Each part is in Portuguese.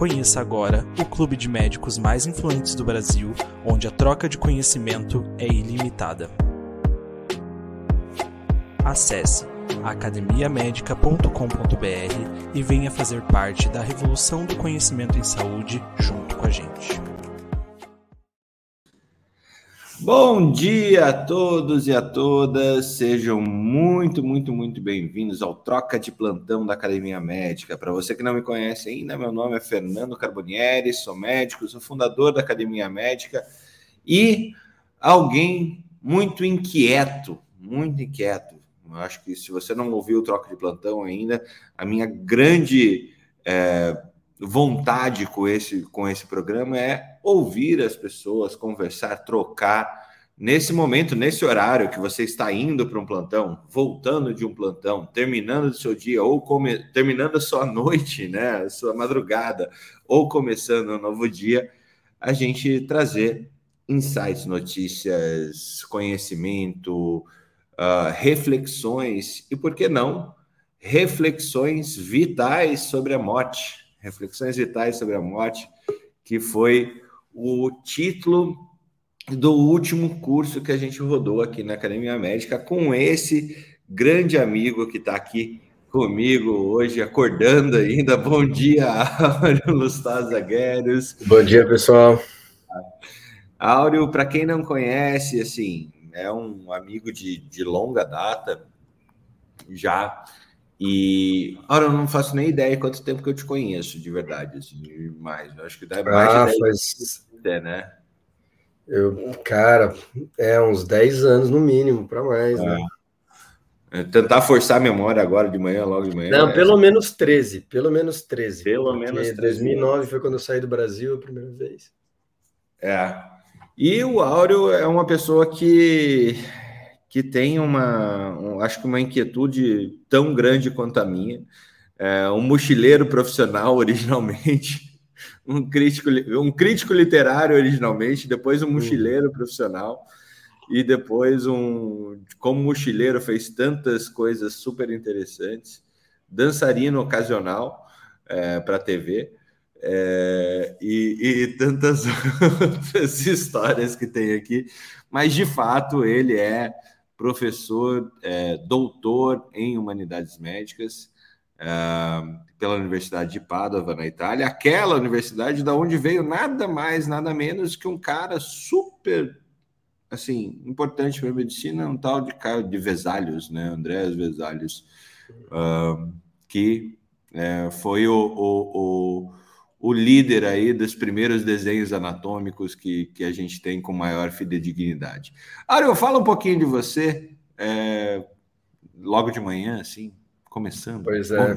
Conheça agora o clube de médicos mais influentes do Brasil, onde a troca de conhecimento é ilimitada. Acesse academiamedica.com.br e venha fazer parte da revolução do conhecimento em saúde junto com a gente. Bom dia a todos e a todas, sejam muito, muito, muito bem-vindos ao Troca de Plantão da Academia Médica. Para você que não me conhece ainda, meu nome é Fernando Carbonieri, sou médico, sou fundador da Academia Médica e alguém muito inquieto, muito inquieto. Eu acho que se você não ouviu o Troca de Plantão ainda, a minha grande é, vontade com esse, com esse programa é ouvir as pessoas, conversar, trocar. Nesse momento, nesse horário que você está indo para um plantão, voltando de um plantão, terminando o seu dia, ou come... terminando a sua noite, né, a sua madrugada, ou começando um novo dia, a gente trazer insights, notícias, conhecimento, uh, reflexões e, por que não, reflexões vitais sobre a morte Reflexões Vitais sobre a Morte, que foi o título do último curso que a gente rodou aqui na Academia Médica com esse grande amigo que está aqui comigo hoje, acordando ainda. Bom dia, Áureo Lustosa Guedes. Bom dia, pessoal. Áureo, para quem não conhece, assim, é um amigo de, de longa data, já e, ora, eu não faço nem ideia quanto tempo que eu te conheço, de verdade, assim, mais. Eu acho que dá mais ah, de 10 faz... anos, né? Eu, cara, é uns 10 anos no mínimo, para mais, né? É, tentar forçar a memória agora de manhã, logo de manhã. Não, é... pelo menos 13, pelo menos 13. Pelo menos 13. 2009 foi quando eu saí do Brasil a primeira vez. É. E o Áureo é uma pessoa que que tem uma, um, acho que uma inquietude tão grande quanto a minha. É, um mochileiro profissional originalmente, um crítico, um crítico literário originalmente, depois um uhum. mochileiro profissional e depois um, como mochileiro fez tantas coisas super interessantes, dançarino ocasional é, para a TV. É, e, e, tantas outras histórias que tem aqui, mas de fato ele é professor, é, doutor em humanidades médicas é, pela Universidade de Padova, na Itália, aquela universidade da onde veio nada mais, nada menos que um cara super assim importante para a medicina, um tal de de Vesalius, né, Andrés Vesalius, uh, que é, foi o, o, o o líder aí dos primeiros desenhos anatômicos que, que a gente tem com maior fidedignidade. Ariel, fala um pouquinho de você, é, logo de manhã, assim, começando. Pois é.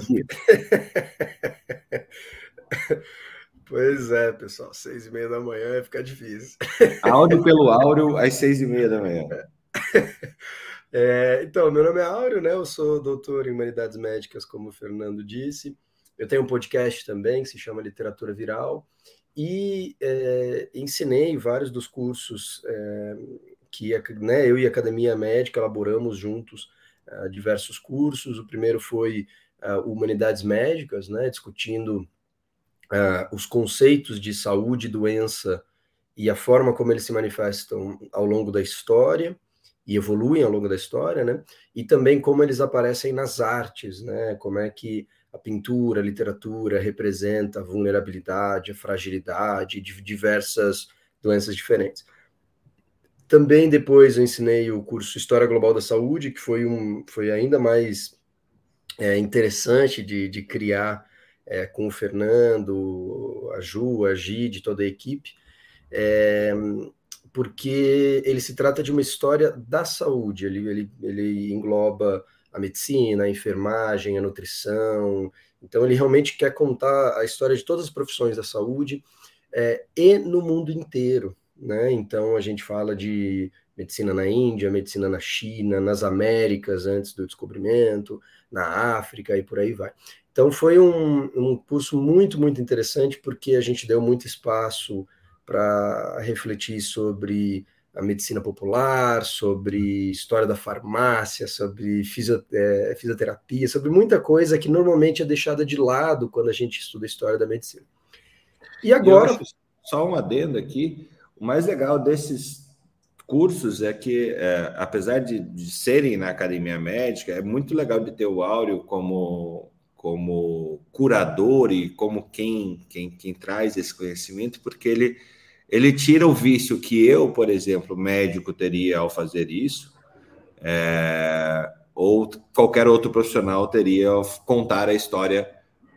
pois é, pessoal, seis e meia da manhã vai ficar difícil. Áudio pelo áudio às seis e meia da manhã. É, então, meu nome é Áureo, né? Eu sou doutor em Humanidades Médicas, como o Fernando disse. Eu tenho um podcast também que se chama Literatura Viral e é, ensinei vários dos cursos é, que né, eu e a Academia Médica elaboramos juntos diversos cursos. O primeiro foi uh, Humanidades Médicas, né, discutindo os conceitos de saúde doença e a forma como eles se manifestam ao longo da história e evoluem ao longo da história, né? E também como eles aparecem nas artes, né? Como é que a pintura, a literatura representa a vulnerabilidade, a fragilidade de diversas doenças diferentes. Também depois eu ensinei o curso História Global da Saúde, que foi, um, foi ainda mais é, interessante de, de criar é, com o Fernando, a Ju, a Gide, toda a equipe, é, porque ele se trata de uma história da saúde, ele, ele, ele engloba a medicina, a enfermagem, a nutrição, então ele realmente quer contar a história de todas as profissões da saúde é, e no mundo inteiro, né? Então a gente fala de medicina na Índia, medicina na China, nas Américas antes do descobrimento, na África e por aí vai. Então foi um, um curso muito, muito interessante porque a gente deu muito espaço para refletir sobre a medicina popular, sobre história da farmácia, sobre é, fisioterapia, sobre muita coisa que normalmente é deixada de lado quando a gente estuda a história da medicina. E agora. só um adendo aqui: o mais legal desses cursos é que, é, apesar de, de, serem na academia médica, é muito legal de ter o Áureo como, como curador e como quem, quem, quem traz esse conhecimento, porque ele, ele tira o vício que eu, por exemplo, médico, teria ao fazer isso, é, ou qualquer outro profissional teria ao contar a história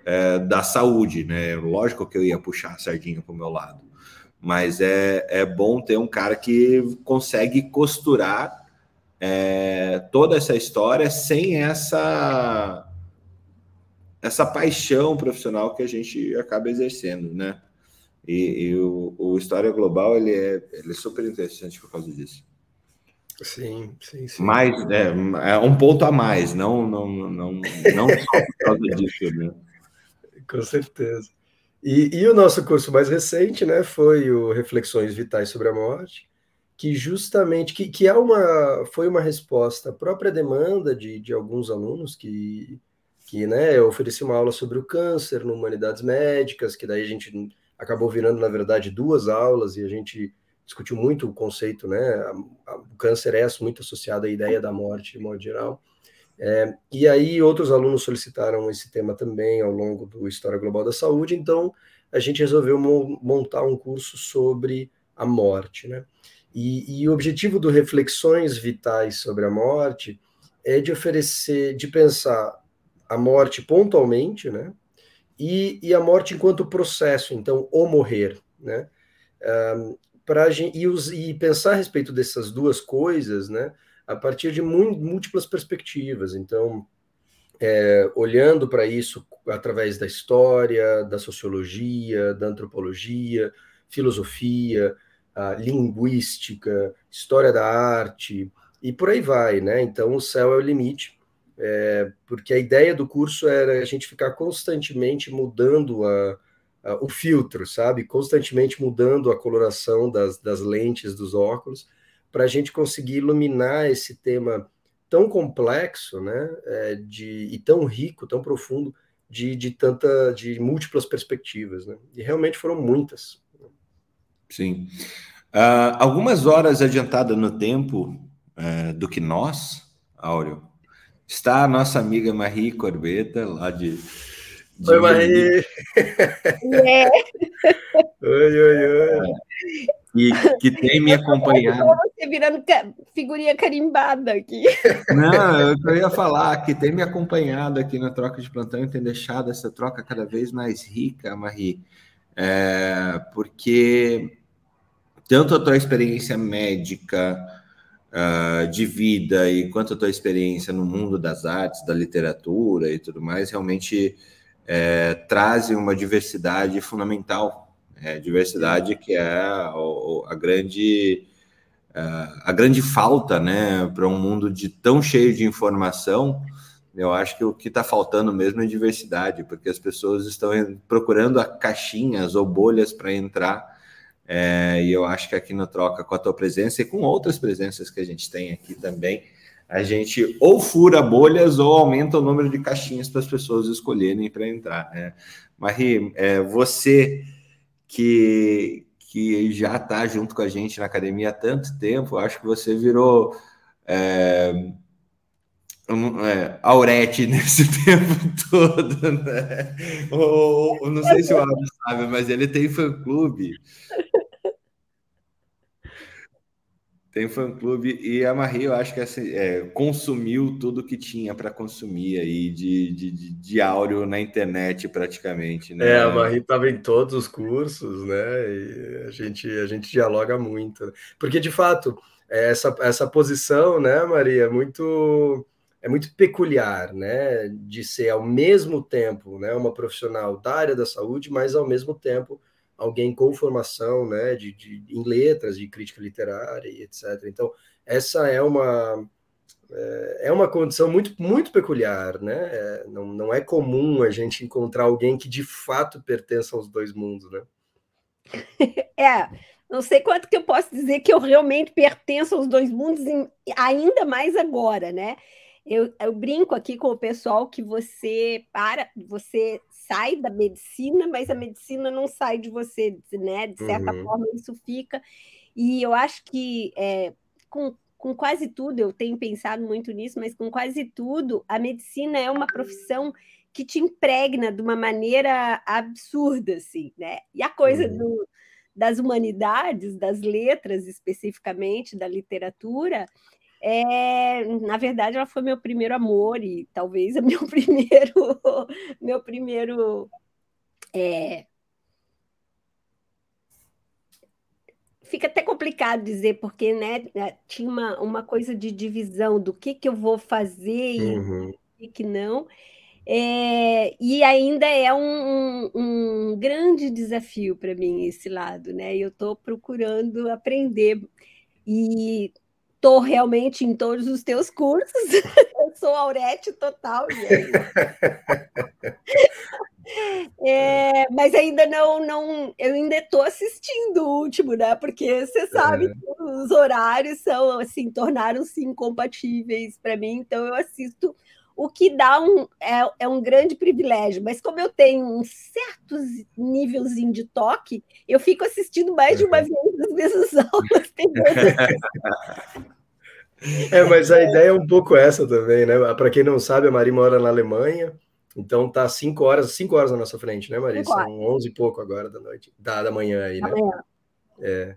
é, da saúde, né? Lógico que eu ia puxar a sardinha para o meu lado, mas é, é bom ter um cara que consegue costurar é, toda essa história sem essa essa paixão profissional que a gente acaba exercendo, né? E, e o, o, História Global ele é, ele é super interessante por causa disso. Sim, sim, sim. Mas é, é um ponto a mais, não, não, não, não só por causa disso, né? Com certeza. E, e, o nosso curso mais recente, né, foi o Reflexões Vitais sobre a Morte, que justamente que, que é uma foi uma resposta à própria demanda de, de alguns alunos que que né, eu ofereci uma aula sobre o câncer no Humanidades Médicas, que daí a gente acabou virando, na verdade, duas aulas e a gente discutiu muito o conceito, né? O câncer é muito associado à ideia da morte, de modo geral. É, e aí outros alunos solicitaram esse tema também ao longo do História Global da Saúde, então a gente resolveu montar um curso sobre a morte, né? E, e, o objetivo do Reflexões Vitais sobre a Morte é de oferecer, de pensar a morte pontualmente, né? E, e a morte enquanto processo, então, o morrer, né? Um, pra, e, os, e pensar a respeito dessas duas coisas, né? A partir de múltiplas perspectivas. Então, é, olhando para isso através da história, da sociologia, da antropologia, filosofia, linguística, história da arte e por aí vai, né? Então, o céu é o limite, é, porque a ideia do curso era a gente ficar constantemente mudando a, o filtro, sabe? Constantemente mudando a coloração das, das lentes dos óculos para a gente conseguir iluminar esse tema tão complexo, né, é, de, e tão rico, tão profundo, de, de tanta, de múltiplas perspectivas, né? E realmente foram muitas. Sim. Uh, algumas horas adiantada no tempo uh, do que nós, Áureo, está a nossa amiga Marie Corbeta, lá de. de oi, Marie! É. oi, oi, oi! Que, que tem me acompanhado. Você virando figurinha carimbada aqui. Não, eu ia falar que tem me acompanhado aqui na troca de plantão e tem deixado essa troca cada vez mais rica, Marie, é, porque tanto a tua experiência médica uh, de vida e quanto a tua experiência no mundo das artes, da literatura e tudo mais, realmente é, trazem uma diversidade fundamental é, diversidade que é a, a grande a grande falta, né, para um mundo de tão cheio de informação. Eu acho que o que está faltando mesmo é diversidade, porque as pessoas estão procurando caixinhas ou bolhas para entrar. É, e eu acho que aqui no Troca, com a tua presença e com outras presenças que a gente tem aqui também, a gente ou fura bolhas ou aumenta o número de caixinhas para as pessoas escolherem para entrar. Né? Marie, é, você que, que já está junto com a gente na academia há tanto tempo. Acho que você virou é, um, é, Aurete nesse tempo todo, né? Ou, ou não sei se o Auro sabe, mas ele tem fã-clube. Tem fã-clube e a Marie, eu acho que assim, é, consumiu tudo que tinha para consumir aí de, de, de, de áudio na internet praticamente. Né? É, a Marie estava em todos os cursos, né? E a gente, a gente dialoga muito. Porque, de fato, essa, essa posição, né, Maria, é muito, é muito peculiar, né? De ser ao mesmo tempo né, uma profissional da área da saúde, mas ao mesmo tempo alguém com formação né, de, de, em letras, de crítica literária e etc. Então, essa é uma é, é uma condição muito, muito peculiar, né? É, não, não é comum a gente encontrar alguém que de fato pertença aos dois mundos, né? É, não sei quanto que eu posso dizer que eu realmente pertenço aos dois mundos, ainda mais agora, né? Eu, eu, brinco aqui com o pessoal que você para, você sai da medicina, mas a medicina não sai de você, né? De certa uhum. forma, isso fica. E eu acho que é, com, com quase tudo, eu tenho pensado muito nisso, mas com quase tudo, a medicina é uma profissão que te impregna de uma maneira absurda, assim, né? E a coisa uhum. do, das humanidades, das letras especificamente, da literatura, é, na verdade, ela foi meu primeiro amor e talvez meu primeiro, meu primeiro é, fica até complicado dizer, porque né, é, tinha uma, uma coisa de divisão do que, que eu vou fazer uhum. e que não. É, e ainda é um, um, um grande desafio para mim esse lado, né? Eu estou procurando aprender e estou realmente em todos os teus cursos. eu sou Aurete total. É, mas ainda não, não, eu ainda estou assistindo o último, né? Porque você sabe é. que os horários são assim, tornaram-se incompatíveis para mim, então eu assisto o que dá um é, é, um grande privilégio. Mas como eu tenho um certo nívelzinho de toque, eu fico assistindo mais de uma vez as mesmas aulas. É, mas a ideia é um pouco essa também, né? Para quem não sabe, a Mari mora na Alemanha, então tá cinco horas, cinco horas na nossa frente, né, Mari? São onze e pouco agora da noite, da, da manhã aí, né? Amanhã. É.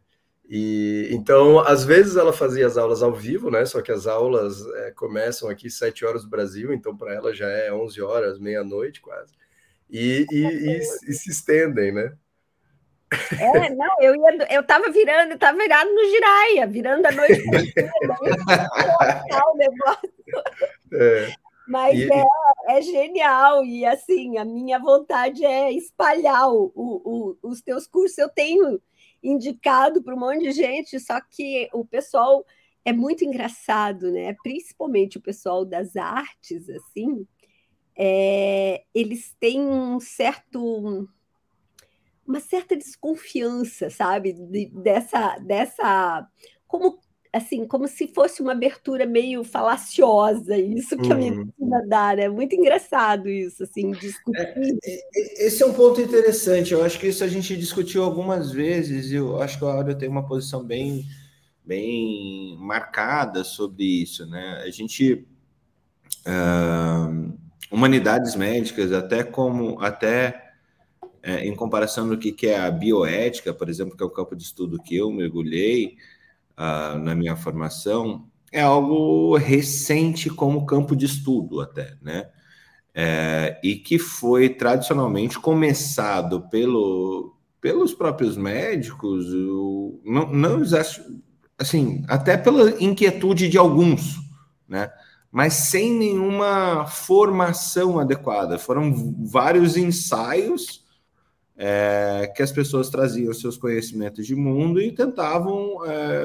E então, às vezes ela fazia as aulas ao vivo, né? Só que as aulas é, começam aqui sete horas do Brasil, então para ela já é onze horas, meia-noite quase. E, e, e, e se estendem, né? É, não, eu ia, eu tava virando, tava virado no giraia, virando a noite o negócio. É. Mas e... é, é genial, e assim, a minha vontade é espalhar o, o, o, os teus cursos. Eu tenho indicado para um monte de gente, só que o pessoal é muito engraçado, né? Principalmente o pessoal das artes, assim, é, eles têm um certo uma certa desconfiança, sabe, de, dessa, dessa, como assim, como se fosse uma abertura meio falaciosa, isso que uhum. a medicina dá, né? Muito engraçado isso, assim, discutir. É, é, esse é um ponto interessante, eu acho que isso a gente discutiu algumas vezes, e eu acho que a Áurea tem uma posição bem, bem marcada sobre isso, né? A gente... Uh, humanidades médicas, até como até é, em comparação do que, que é a bioética, por exemplo, que é o campo de estudo que eu mergulhei uh, na minha formação, é algo recente como campo de estudo até, né? É, e que foi tradicionalmente começado pelo, pelos próprios médicos, o, não, não assim, até pela inquietude de alguns, né? Mas sem nenhuma formação adequada. Foram vários ensaios é, que as pessoas traziam seus conhecimentos de mundo e tentavam é,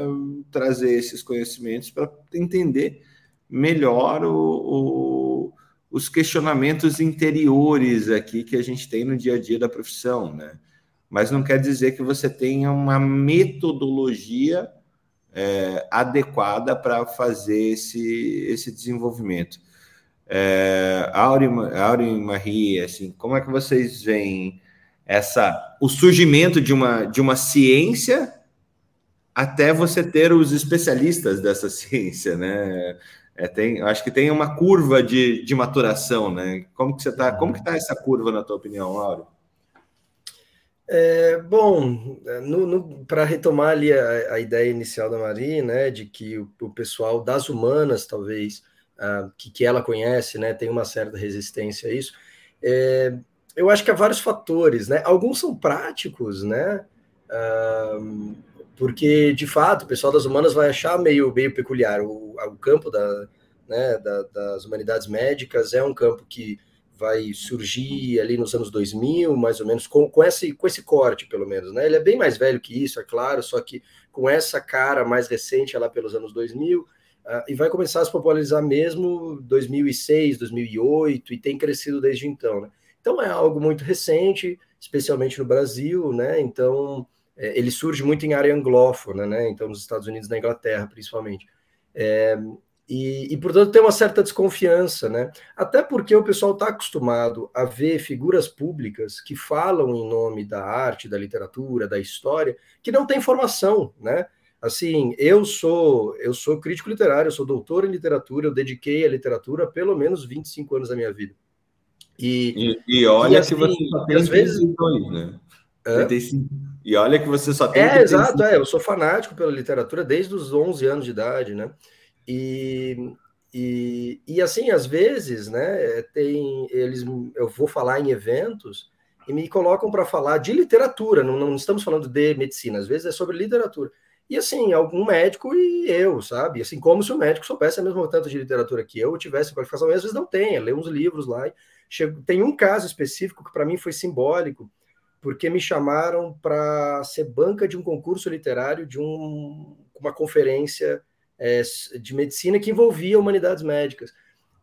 trazer esses conhecimentos para entender melhor o, o, os questionamentos interiores aqui que a gente tem no dia a dia da profissão, né? Mas não quer dizer que você tenha uma metodologia é, adequada para fazer esse, esse desenvolvimento. É, Auri, Auri Marie, assim, como é que vocês veem essa o surgimento de uma, de uma ciência até você ter os especialistas dessa ciência, né? É, tem, acho que tem uma curva de, de maturação, né? Como que você tá? Como que tá essa curva na tua opinião, Lauro? É, bom, para retomar ali a, a, ideia inicial da Marie, né, de que o, o pessoal das humanas, talvez, uh, que, que ela conhece, né, tem uma certa resistência a isso, é, eu acho que há vários fatores, né, alguns são práticos, né, uh, porque, de fato, o pessoal das humanas vai achar meio, meio peculiar, o, o campo da, né, da, das humanidades médicas é um campo que vai surgir ali nos anos 2000, mais ou menos, com, com, esse, com esse corte, pelo menos, né? Ele é bem mais velho que isso, é claro, só que com essa cara mais recente, lá pelos anos 2000, uh, ah, e vai começar a se popularizar mesmo 2006, 2008, e tem crescido desde então, né? Então é algo muito recente, especialmente no Brasil, né? Então é, ele surge muito em área anglófona, né? Então nos Estados Unidos, na Inglaterra, principalmente. É, e, e, portanto, tem uma certa desconfiança, né? Até porque o pessoal está acostumado a ver figuras públicas que falam em nome da arte, da literatura, da história, que não tem formação, né? Assim, eu sou eu sou crítico literário, eu sou doutor em literatura, eu dediquei a literatura pelo menos 25 anos da minha vida. E, e, e olha e, assim, que você só tem às vezes, né? É? E olha que você só tem. É, exato, é, eu sou fanático pela literatura desde os 11 anos de idade, né? E, e, e assim, às vezes, né, tem eles eu vou falar em eventos e me colocam para falar de literatura, não, não estamos falando de medicina, às vezes é sobre literatura. E assim, algum médico e eu, sabe? Assim, como se o médico soubesse a mesma tanto de literatura que eu, tivesse qualificação, e às vezes não tem, lê uns livros lá. Chego... Tem um caso específico que para mim foi simbólico, porque me chamaram para ser banca de um concurso literário de um... uma conferência é, de medicina que envolvia humanidades médicas.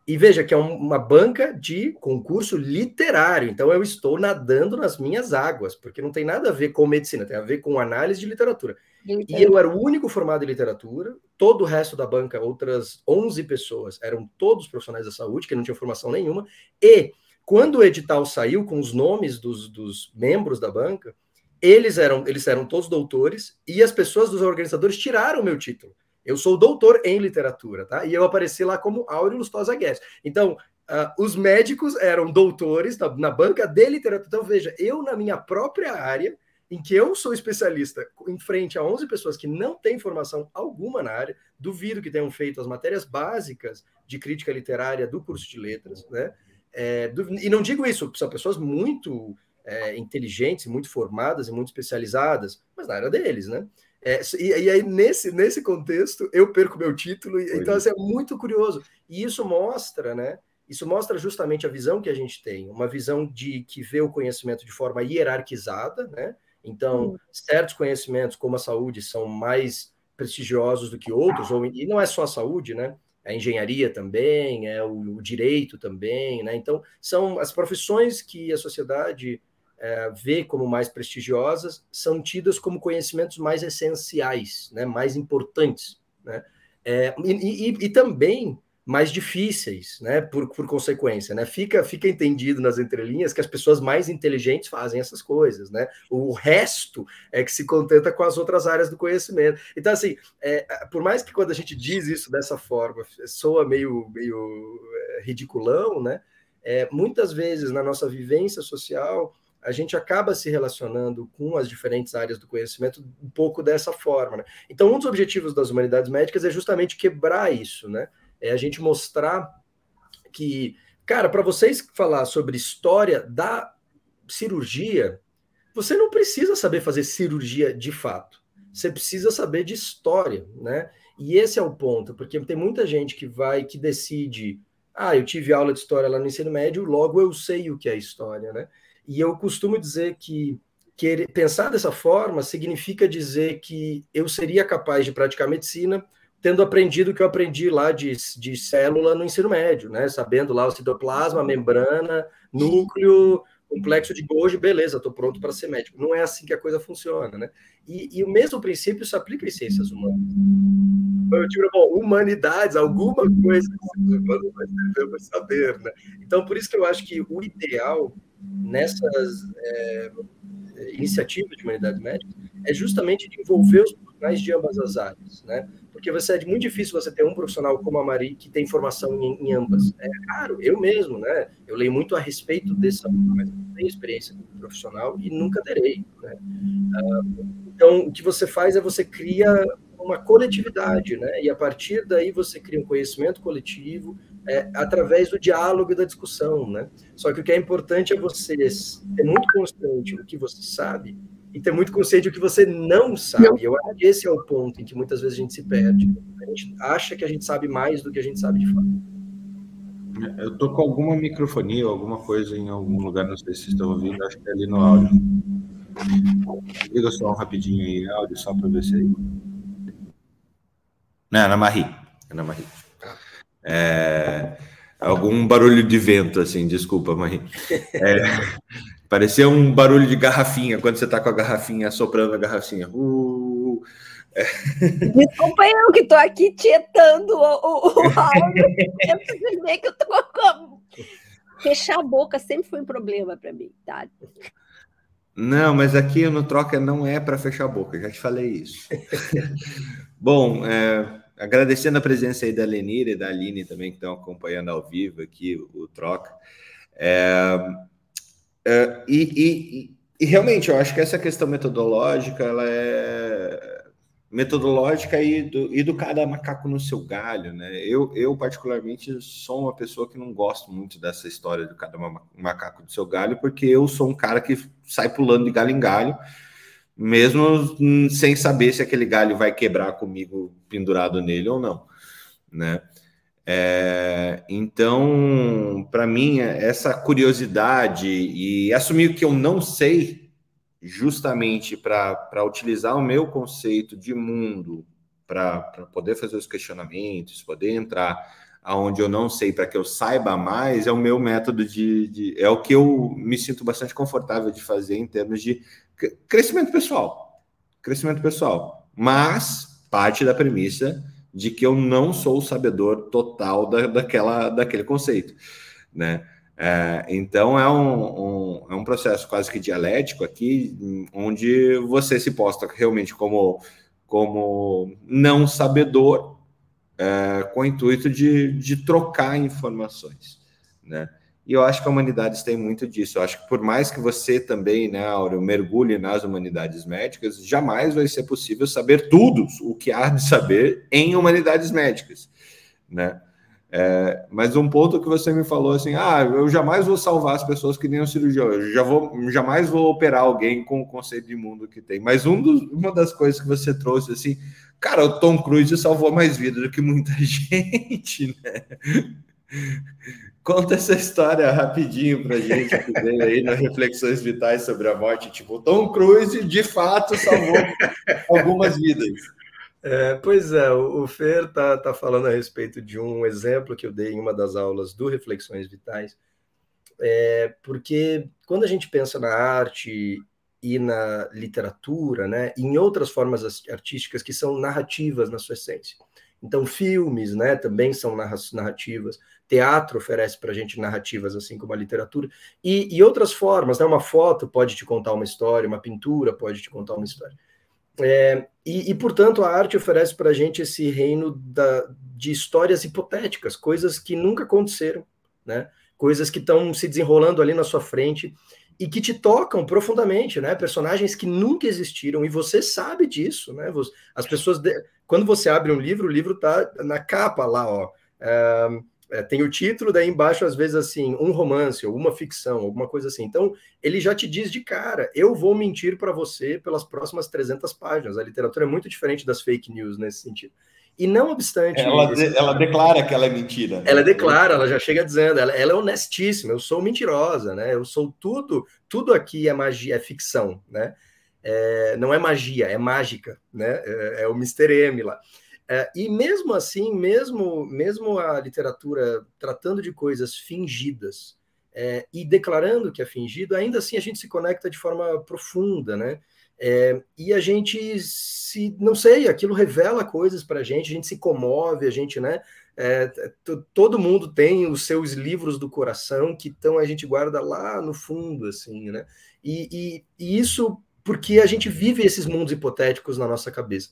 E veja que é uma banca de concurso literário, então eu estou nadando nas minhas águas, porque não tem nada a ver com medicina, tem a ver com análise de literatura. E eu era o único formado em literatura, todo o resto da banca, outras 11 pessoas, eram todos profissionais da saúde, que não tinham formação nenhuma, e quando o edital saiu com os nomes dos, dos membros da banca, eles eram, eles eram todos doutores, e as pessoas dos organizadores tiraram o meu título. Eu sou doutor em literatura, tá? E eu apareci lá como Áureo Lustosa Guedes. Então, uh, os médicos eram doutores na, na, banca de literatura. Então, veja, eu na minha própria área, em que eu sou especialista, em frente a 11 pessoas que não têm formação alguma na área, duvido que tenham feito as matérias básicas de crítica literária do curso de letras, né? É, e não digo isso, são pessoas muito é, inteligentes, muito formadas e muito especializadas, mas na área deles, né? É, e, e, aí, nesse, nesse contexto, eu perco meu título. E, então, assim, é muito curioso. E isso mostra, né? Isso mostra justamente a visão que a gente tem, uma visão de que vê o conhecimento de forma hierarquizada, né? Então, hum. certos conhecimentos, como a saúde, são mais prestigiosos do que outros, ou, e não é só a saúde, né? A engenharia também, é o, o direito também, né? Então, são as profissões que a sociedade é, vê como mais prestigiosas são tidas como conhecimentos mais essenciais, né, mais importantes, né, é, e, e, e, também mais difíceis, né, por, por consequência, né, fica, fica entendido nas entrelinhas que as pessoas mais inteligentes fazem essas coisas, né, o resto é que se contenta com as outras áreas do conhecimento. Então, assim, é, por mais que quando a gente diz isso dessa forma, soa meio, meio é, ridiculão, né, é, muitas vezes na nossa vivência social a gente acaba se relacionando com as diferentes áreas do conhecimento um pouco dessa forma. Né? Então, um dos objetivos das humanidades médicas é justamente quebrar isso, né? É a gente mostrar que, cara, para vocês falar sobre história da cirurgia, você não precisa saber fazer cirurgia de fato. Você precisa saber de história, né? E esse é o ponto, porque tem muita gente que vai, que decide, ah, eu tive aula de história lá no ensino médio, logo eu sei o que é história, né? E eu costumo dizer que, que pensar dessa forma significa dizer que eu seria capaz de praticar medicina tendo aprendido o que eu aprendi lá de, de célula no ensino médio, né? Sabendo lá o citoplasma, membrana, núcleo, complexo de Golgi, beleza, estou pronto para ser médico. Não é assim que a coisa funciona, né? E, e o mesmo princípio se aplica em ciências humanas. Eu digo, bom, humanidades, alguma coisa que vai saber, né? Então, por isso que eu acho que o ideal nessas é, iniciativas de humanidade médica é justamente de envolver os profissionais de ambas as áreas, né? Porque você é muito difícil você ter um profissional como a Mari que tem formação em, em ambas. É raro, eu mesmo, né? Eu leio muito a respeito dessa, mas não tenho experiência como profissional e nunca terei. Né? Uh, então, o que você faz é você cria uma coletividade, né? E a partir daí você cria um conhecimento coletivo é, através do diálogo e da discussão, né? Só que o que é importante é você ter muito consciente do que você sabe e ter muito consciente do que você não sabe. Eu acho que esse é o ponto em que muitas vezes a gente se perde. A gente acha que a gente sabe mais do que a gente sabe de fato. Eu tô com alguma microfonia, alguma coisa em algum lugar, não sei se vocês estão ouvindo, acho que é ali no áudio. Liga só um rapidinho aí, áudio, só para ver se aí. Não, Ana Marie. Ana Marie. É, algum barulho de vento, assim, desculpa, Marie. É, Parecia um barulho de garrafinha, quando você está com a garrafinha soprando a garrafinha. Uh, é. Desculpa eu que estou aqui tietando o, o, o áudio. eu que eu tô com... Fechar a boca sempre foi um problema para mim, tá? Não, mas aqui no Troca não é para fechar a boca, já te falei isso. Bom, é, agradecendo a presença aí da Lenira e da Aline também, que estão acompanhando ao vivo aqui o, o Troca. É, Uh, e, e, e, realmente, eu acho que essa questão metodológica, ela é metodológica e do, e do cada macaco no seu galho, né? Eu, eu, particularmente, sou uma pessoa que não gosto muito dessa história do cada macaco do seu galho, porque eu sou um cara que sai pulando de galho em galho, mesmo sem saber se aquele galho vai quebrar comigo pendurado nele ou não, né? É, então, para mim, essa curiosidade e assumir que eu não sei, justamente para utilizar o meu conceito de mundo, para poder fazer os questionamentos, poder entrar aonde eu não sei, para que eu saiba mais, é o meu método de, de, É o que eu me sinto bastante confortável de fazer em termos de crescimento pessoal. Crescimento pessoal. Mas parte da premissa de que eu não sou o sabedor total da, daquela, daquele conceito, né? É, então é um, um, é um processo quase que dialético aqui, onde você se posta realmente como, como não sabedor, é, com o intuito de, de trocar informações, né? E eu acho que a humanidades tem muito disso. Eu acho que por mais que você também, né, Áureo, mergulhe nas humanidades médicas, jamais vai ser possível saber tudo o que há de saber em humanidades médicas, né? É, mas um ponto que você me falou assim, ah, eu jamais vou salvar as pessoas que nem um cirurgião, eu já vou, jamais vou operar alguém com o conceito de mundo que tem. Mas um dos, uma das coisas que você trouxe assim, cara, o Tom Cruise salvou mais vidas do que muita gente, né? Conta essa história rapidinho pra gente que veio aí nas reflexões vitais sobre a morte. Tipo, Tom Cruise de fato salvou algumas vidas. É, pois é, o, Fer tá, tá falando a respeito de um exemplo que eu dei em uma das aulas do Reflexões Vitais, é, porque quando a gente pensa na arte e na literatura, né, em outras formas artísticas que são narrativas na sua essência, então, filmes, né, também são narrativas. Teatro oferece para a gente narrativas, assim como a literatura. E, e, outras formas, né? Uma foto pode te contar uma história, uma pintura pode te contar uma história. É, e, e, portanto, a arte oferece para a gente esse reino da, de histórias hipotéticas, coisas que nunca aconteceram, né? Coisas que estão se desenrolando ali na sua frente e que te tocam profundamente, né? Personagens que nunca existiram e você sabe disso, né? As pessoas de... quando você abre um livro, o livro tá na capa lá, ó. É, é, tem o título, daí embaixo às vezes assim, um romance ou uma ficção, alguma coisa assim. Então ele já te diz de cara, eu vou mentir para você pelas próximas 300 páginas. A literatura é muito diferente das fake news nesse sentido. E não obstante. Ela, de, ela declara que ela é mentira. Né? Ela declara, ela já chega dizendo, ela, ela, é honestíssima, eu sou mentirosa, né? Eu sou tudo, tudo aqui é magia, é ficção, né? É, não é magia, é mágica, né? É, é o Mr. M lá. É, e mesmo assim, mesmo, mesmo a literatura tratando de coisas fingidas é, e declarando que é fingido, ainda assim a gente se conecta de forma profunda, né? É, e a gente se, não sei, aquilo revela coisas para a gente, a gente se comove, a gente, né? É, todo mundo tem os seus livros do coração que então a gente guarda lá no fundo, assim, né? E, e, e, isso porque a gente vive esses mundos hipotéticos na nossa cabeça.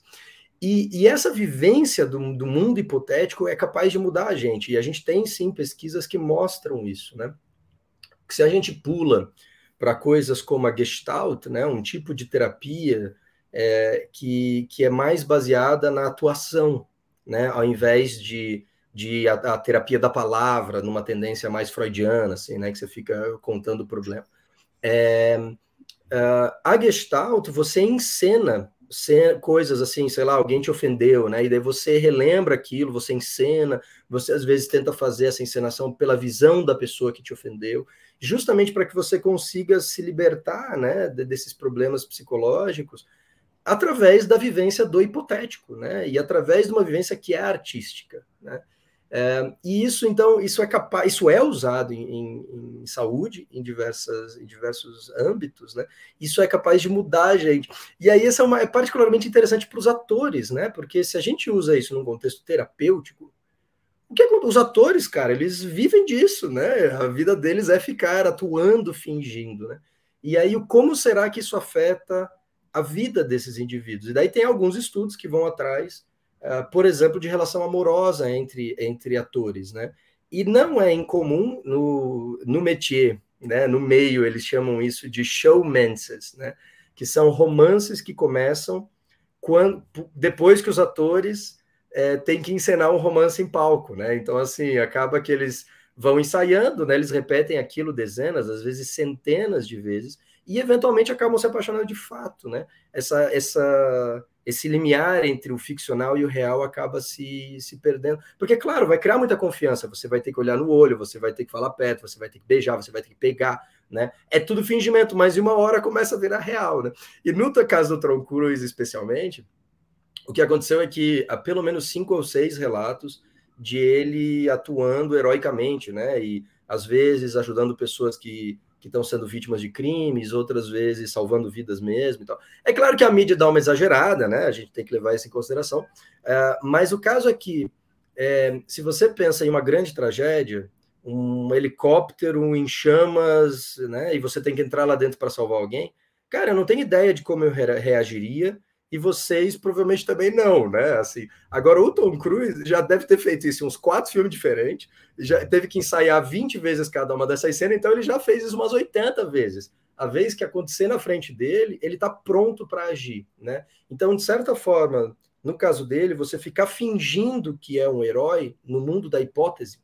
E, e essa vivência do, do, mundo hipotético é capaz de mudar a gente. E a gente tem sim pesquisas que mostram isso, né? Que se a gente pula para coisas como a Gestalt, né, um tipo de terapia é, que, que é mais baseada na atuação, né, ao invés de, de a, a, terapia da palavra, numa tendência mais freudiana, assim, né, que você fica contando o problema. É, uh, a Gestalt, você encena coisas assim, sei lá, alguém te ofendeu, né? E daí você relembra aquilo, você encena, você às vezes tenta fazer essa encenação pela visão da pessoa que te ofendeu, justamente para que você consiga se libertar, né, desses problemas psicológicos através da vivência do hipotético, né? E através de uma vivência que é artística, né? É, e isso, então, isso é capaz, isso é usado em, em, em, saúde, em, diversas, em diversos âmbitos, né? Isso é capaz de mudar a gente. E aí, isso é, uma, é particularmente interessante para os atores, né? Porque se a gente usa isso num contexto terapêutico, o que os atores, cara, eles vivem disso, né? A vida deles é ficar atuando, fingindo, né? E aí, como será que isso afeta a vida desses indivíduos? E daí tem alguns estudos que vão atrás uh, por exemplo, de relação amorosa entre, entre atores, né? E não é incomum no, no métier, né? No meio, eles chamam isso de showmances, né? Que são romances que começam quando, depois que os atores é, têm que encenar um romance em palco, né? Então, assim, acaba que eles vão ensaiando, né? Eles repetem aquilo dezenas, às vezes centenas de vezes, e eventualmente acabam se apaixonando de fato, né? Essa, essa, esse limiar entre o ficcional e o real acaba se, se perdendo. Porque, claro, vai criar muita confiança. Você vai ter que olhar no olho, você vai ter que falar perto, você vai ter que beijar, você vai ter que pegar, né? É tudo fingimento, mas em uma hora começa a virar real, né? E no caso do Tom Cruise, especialmente, o que aconteceu é que há pelo menos cinco ou seis relatos de ele atuando heroicamente, né? E às vezes ajudando pessoas que que estão sendo vítimas de crimes, outras vezes salvando vidas mesmo e tal. É claro que a mídia dá uma exagerada, né? A gente tem que levar isso em consideração. É, mas o caso é que, é, se você pensa em uma grande tragédia, um helicóptero em chamas, né? E você tem que entrar lá dentro para salvar alguém, cara, eu não tenho ideia de como eu reagiria e vocês provavelmente também não, né? Assim, agora o Tom Cruise já deve ter feito isso em uns quatro filmes diferentes, já teve que ensaiar 20 vezes cada uma dessas cenas, então ele já fez isso umas 80 vezes. A vez que acontecer na frente dele, ele está pronto para agir, né? Então, de certa forma, no caso dele, você ficar fingindo que é um herói no mundo da hipótese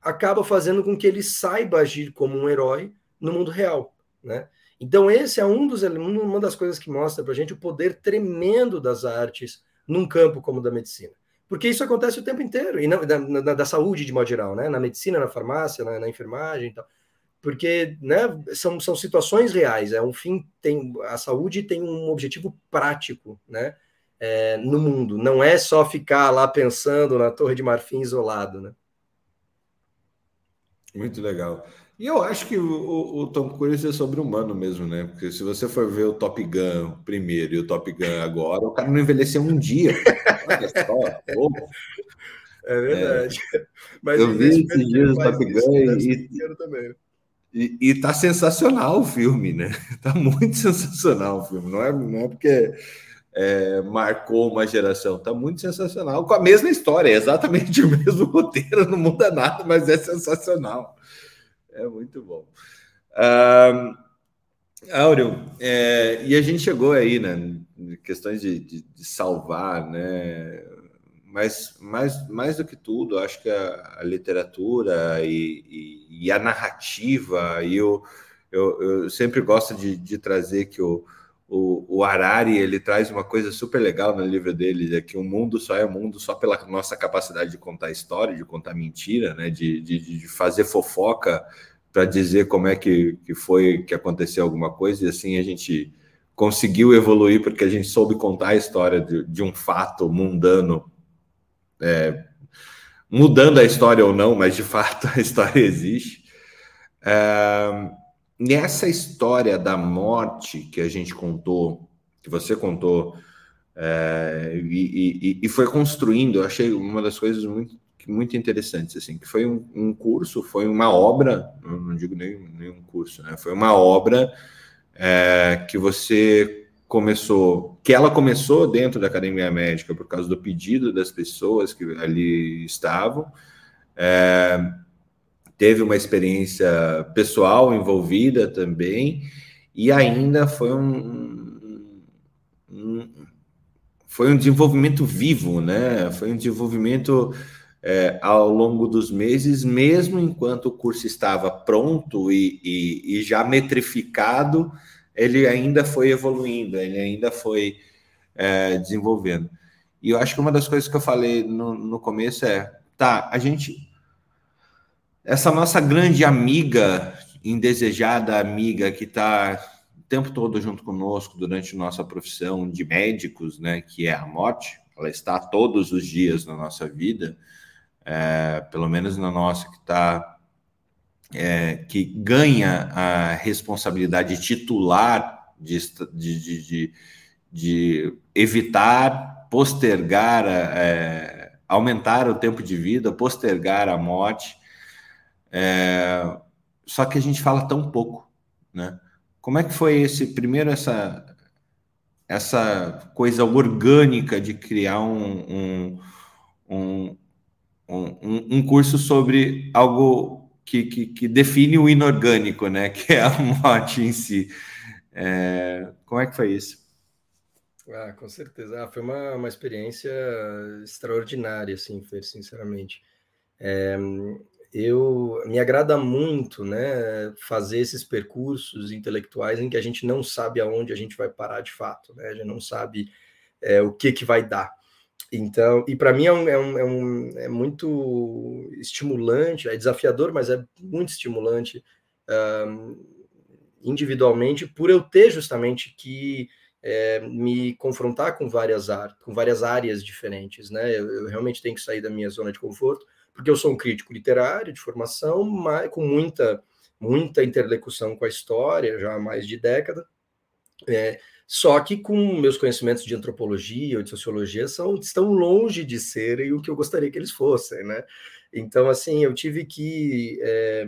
acaba fazendo com que ele saiba agir como um herói no mundo real, né? Então, esse é um dos, uma das coisas que mostra para a gente o poder tremendo das artes num campo como o da medicina. Porque isso acontece o tempo inteiro, e na, na, da saúde de modo geral, né? na medicina, na farmácia, na, na enfermagem e tal. Porque né, são, são situações reais, é um fim, tem, a saúde tem um objetivo prático né, é, no mundo, não é só ficar lá pensando na Torre de Marfim isolado. Né? Muito legal. E eu acho que o, o, Tom Cruise é sobre-humano mesmo, né? Porque se você for ver o Top Gun primeiro e o Top Gun agora, o cara não envelheceu um dia. Olha só, É verdade. É. Mas eu vi esses dias o Top Gun e, também. E, e tá sensacional o filme, né? Tá muito sensacional o filme. Não é, não é porque é, marcou uma geração, tá muito sensacional. Com a mesma história, é exatamente o mesmo roteiro, não muda nada, mas é sensacional. É muito bom. Áureo, é, e a gente chegou aí, né? Questões de, de, de, salvar, né? Mas mais, mais do que tudo, acho que a, a literatura e, e, e, a narrativa, e eu, eu, eu sempre gosto de, de trazer que o, o, o Harari ele traz uma coisa super legal no livro dele, é que o mundo só é mundo só pela nossa capacidade de contar história, de contar mentira, né? de, de, de fazer fofoca para dizer como é que, que foi que aconteceu alguma coisa, e assim a gente conseguiu evoluir porque a gente soube contar a história de, de um fato mundano, é, mudando a história ou não, mas de fato a história existe. É, nessa história da morte que a gente contou, que você contou, é, e, e, e, foi construindo, eu achei uma das coisas muito muito interessantes, assim, que foi um, um curso, foi uma obra, não digo nem, nem um curso, né? Foi uma obra é, que você começou, que ela começou dentro da academia médica por causa do pedido das pessoas que ali estavam. É, teve uma experiência pessoal envolvida também, e ainda foi um, um foi um desenvolvimento vivo, né? Foi um desenvolvimento é, ao longo dos meses, mesmo enquanto o curso estava pronto e, e, e, já metrificado, ele ainda foi evoluindo, ele ainda foi é, desenvolvendo. E eu acho que uma das coisas que eu falei no, no começo é: tá, a gente. Essa nossa grande amiga, indesejada amiga, que está o tempo todo junto conosco durante nossa profissão de médicos, né, que é a morte, ela está todos os dias na nossa vida é, pelo menos na nossa, que está é, que ganha a responsabilidade titular de, de, de, de evitar, postergar, é, aumentar o tempo de vida, postergar a morte. É, só que a gente fala tão pouco, né? Como é que foi esse primeiro essa essa coisa orgânica de criar um, um, um, um, um curso sobre algo que, que, que, define o inorgânico, né? Que é a morte em si. É, como é que foi isso? Ah, com certeza. Ah, foi uma, uma experiência extraordinária, assim, Fer, sinceramente. É, eu me agrada muito, né, fazer esses percursos intelectuais em que a gente não sabe aonde a gente vai parar de fato, né? A gente não sabe é, o que que vai dar. Então, e para mim é, é, um, é, um, é, muito estimulante, é desafiador, mas é muito estimulante um, individualmente, por eu ter justamente que é, me confrontar com várias, com várias áreas diferentes, né? Eu, eu, realmente tenho que sair da minha zona de conforto, porque eu sou um crítico literário de formação, mas com muita, muita interlocução com a história, já há mais de década. É, só que com meus conhecimentos de antropologia ou de sociologia são, estão longe de serem o que eu gostaria que eles fossem, né? Então, assim, eu tive que é,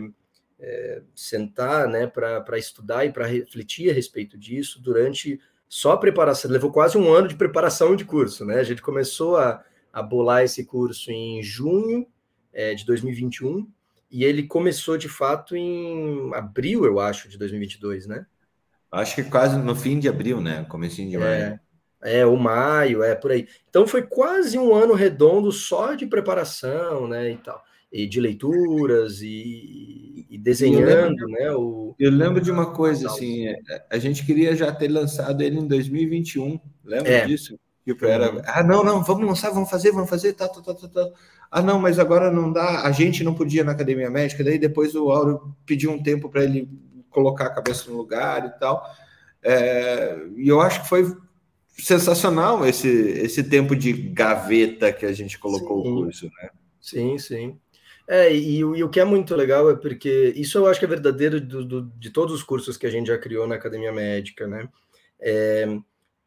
é, sentar né, para estudar e para refletir a respeito disso durante só a preparação. Levou quase um ano de preparação de curso, né? A gente começou a, a bolar esse curso em junho é, de 2021 e ele começou de fato em abril, eu acho, de 2022, né? Acho que quase no fim de abril, né? Comecinho de maio. É, é, o maio, é por aí. Então foi quase um ano redondo só de preparação, né? E tal. E de leituras e, e desenhando, eu lembro, né? O, eu lembro de uma coisa, assim, é, a gente queria já ter lançado ele em 2021. Lembra é. disso? Tipo, era, uhum. ah, não, não, vamos lançar, vamos fazer, vamos fazer, tá, tá, tá, tá, tá. Ah, não, mas agora não dá, a gente não podia na academia médica, daí depois o Auro pediu um tempo para ele colocar a cabeça no lugar e tal. É, e eu acho que foi sensacional esse, esse tempo de gaveta que a gente colocou sim. o curso, né? Sim, sim. É, e, e, o que é muito legal é porque isso eu acho que é verdadeiro do, do, de todos os cursos que a gente já criou na Academia Médica, né? É,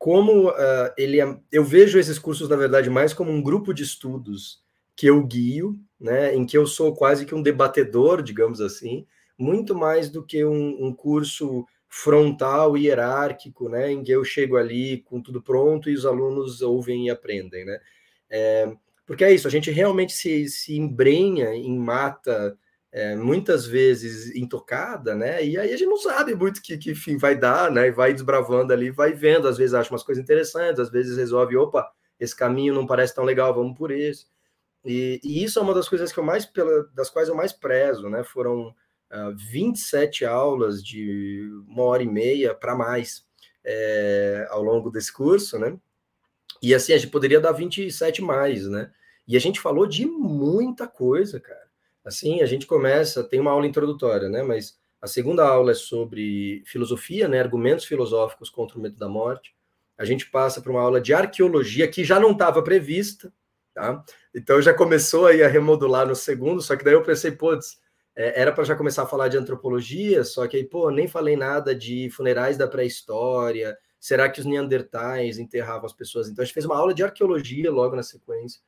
como uh, ele é, eu vejo esses cursos, na verdade, mais como um grupo de estudos que eu guio, né? Em que eu sou quase que um debatedor, digamos assim, muito mais do que um, um curso frontal e hierárquico, né, em que eu chego ali com tudo pronto e os alunos ouvem e aprendem, né? É, porque é isso, a gente realmente se, se embrenha em mata é, muitas vezes intocada, né? E aí a gente não sabe muito que, que fim vai dar, né? E vai desbravando ali, vai vendo, às vezes acha umas coisas interessantes, às vezes resolve, opa, esse caminho não parece tão legal, vamos por esse. E, e isso é uma das coisas que eu mais, pela, das quais eu mais prezo, né? Foram uh, ah, 27 aulas de uma hora e meia para mais é, ao longo desse curso, né? E assim, a gente poderia dar 27 mais, né? E a gente falou de muita coisa, cara. Assim, a gente começa, tem uma aula introdutória, né? Mas a segunda aula é sobre filosofia, né? Argumentos filosóficos contra o medo da morte. A gente passa para uma aula de arqueologia que já não estava prevista, tá? Então já começou aí a remodular no segundo, só que daí eu pensei, putz, é, era para já começar a falar de antropologia, só que aí, pô, nem falei nada de funerais da pré-história. Será que os neandertais enterravam as pessoas? Então a gente fez uma aula de arqueologia logo na sequência,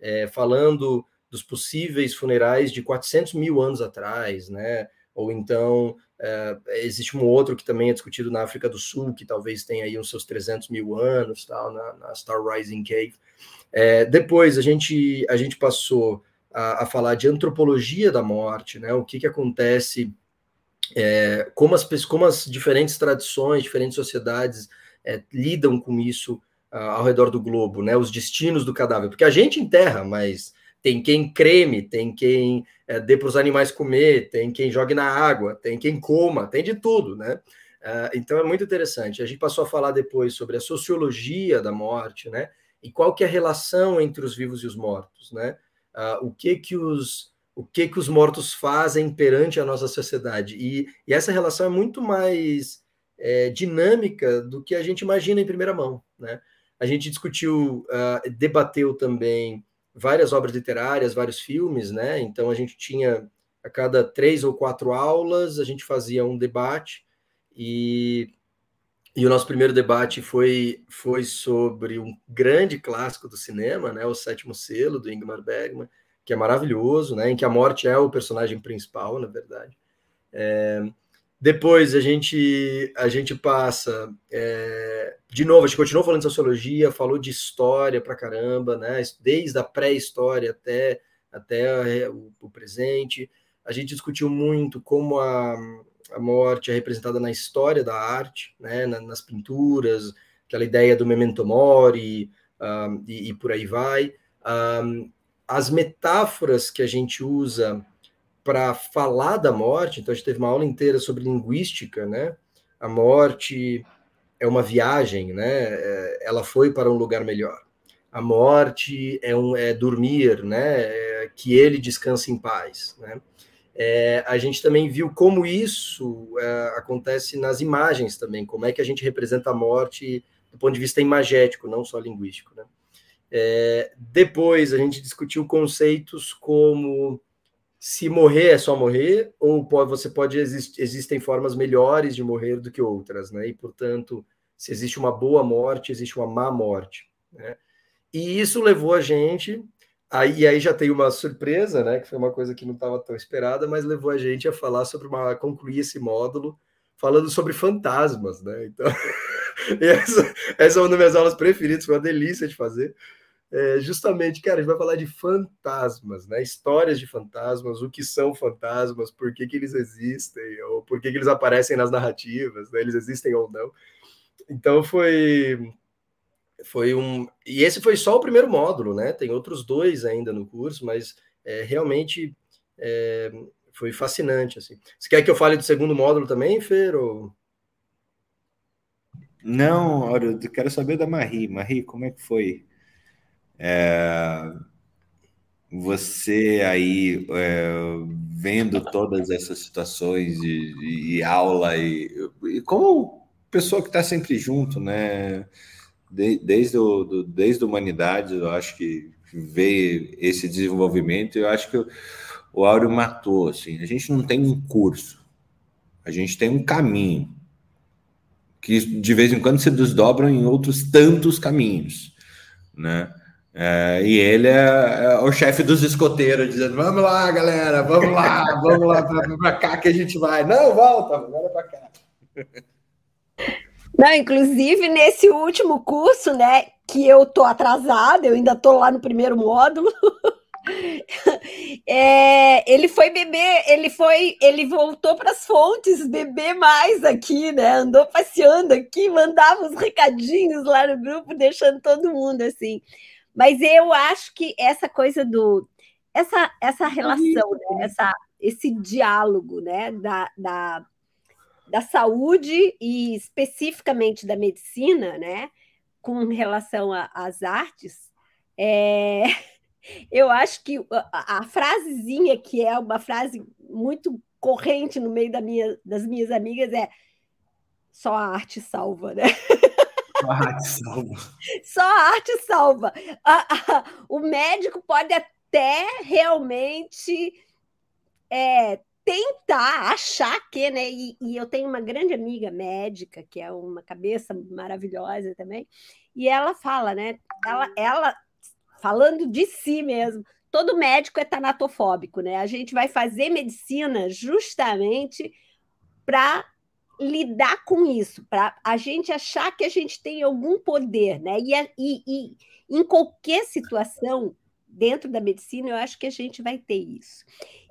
é, falando dos possíveis funerais de 400 mil anos atrás, né? ou então é, existe um outro que também é discutido na África do Sul, que talvez tenha aí uns seus 300 mil anos, tal, na, na Star Rising Cave. É, depois a gente, a gente passou a, a, falar de antropologia da morte, né? O que, que acontece, é, como, as, como as diferentes tradições, diferentes sociedades lidam com isso uh, ao redor do globo, né? Os destinos do cadáver, porque a gente enterra, mas tem quem creme, tem quem é, dê para os animais comer, tem quem jogue na água, tem quem coma, tem de tudo, né? Uh, então é muito interessante. A gente passou a falar depois sobre a sociologia da morte, né? E qual que é a relação entre os vivos e os mortos, né? Uh, o que que os o que que os mortos fazem perante a nossa sociedade e, e essa relação é muito mais é, dinâmica do que a gente imagina em primeira mão, né? A gente discutiu, uh, debateu também várias obras literárias, vários filmes, né? Então a gente tinha a cada três ou quatro aulas a gente fazia um debate e, e o nosso primeiro debate foi foi sobre um grande clássico do cinema, né? O Sétimo Selo do Ingmar Bergman, que é maravilhoso, né? Em que a morte é o personagem principal, na verdade. É, depois a gente a gente passa é, de novo, a gente continuou falando de sociologia, falou de história pra caramba, né? Desde a pré-história até até o, o, presente. A gente discutiu muito como a, a morte é representada na história da arte, né? Na, nas pinturas, aquela ideia do memento mori um, e, e, por aí vai. Um, as metáforas que a gente usa para falar da morte, então a gente teve uma aula inteira sobre linguística, né? A morte é uma viagem, né? É, ela foi para um lugar melhor. A morte é, um, é dormir, né? É que ele descanse em paz, né? É, a gente também viu como isso é, acontece nas imagens também, como é que a gente representa a morte do ponto de vista imagético, não só linguístico, né? É, depois a gente discutiu conceitos como se morrer é só morrer, ou pode, você pode existem formas melhores de morrer do que outras, né? E portanto, se existe uma boa morte, existe uma má morte, né? E isso levou a gente aí aí já tem uma surpresa, né? Que foi uma coisa que não estava tão esperada, mas levou a gente a falar sobre uma concluir esse módulo falando sobre fantasmas, né? Então, essa, essa é uma das minhas aulas preferidas, foi uma delícia de fazer é, justamente, cara, a gente vai falar de fantasmas, né? Histórias de fantasmas, o que são fantasmas, por que, que eles existem, ou por que, que eles aparecem nas narrativas, né? Eles existem ou não. Então foi foi um e esse foi só o primeiro módulo, né? Tem outros dois ainda no curso, mas é, realmente é, foi fascinante assim. Você quer que eu fale do segundo módulo também, Fer? Ou... Não, eu quero saber da Marie. Marie, como é que foi? É, você aí é, vendo todas essas situações de, de aula e, e, como pessoa que está sempre junto, né? De, desde, o, desde a humanidade, eu acho que veio esse desenvolvimento. Eu acho que o, o Áureo matou. Assim, a gente não tem um curso, a gente tem um caminho que de vez em quando se desdobram em outros tantos caminhos, né? É, e ele é, é o chefe dos escoteiros, dizendo: Vamos lá, galera, vamos lá, vamos lá para cá que a gente vai. Não, volta, agora para cá. Não, inclusive nesse último curso, né, que eu tô atrasada, eu ainda tô lá no primeiro módulo. é, ele foi beber, ele foi, ele voltou para as fontes beber mais aqui, né? Andou passeando aqui, mandava os recadinhos lá no grupo, deixando todo mundo assim. Mas eu acho que essa coisa do. Essa, essa relação, né? essa, esse diálogo né? da, da, da saúde e especificamente da medicina, né? com relação às artes, é... eu acho que a, a, frasezinha, que é uma frase muito corrente no meio da minha, das minhas amigas, é só a arte salva, né? Só a arte salva. Só a arte salva. o médico pode até realmente é, tentar achar que, né? E, e, eu tenho uma grande amiga médica, que é uma cabeça maravilhosa também, e ela fala, né? Ela, ela falando de si mesmo, todo médico é tanatofóbico, né? A gente vai fazer medicina justamente para lidar com isso, para a gente achar que a gente tem algum poder, né? E, e, e, em qualquer situação dentro da medicina, eu acho que a gente vai ter isso.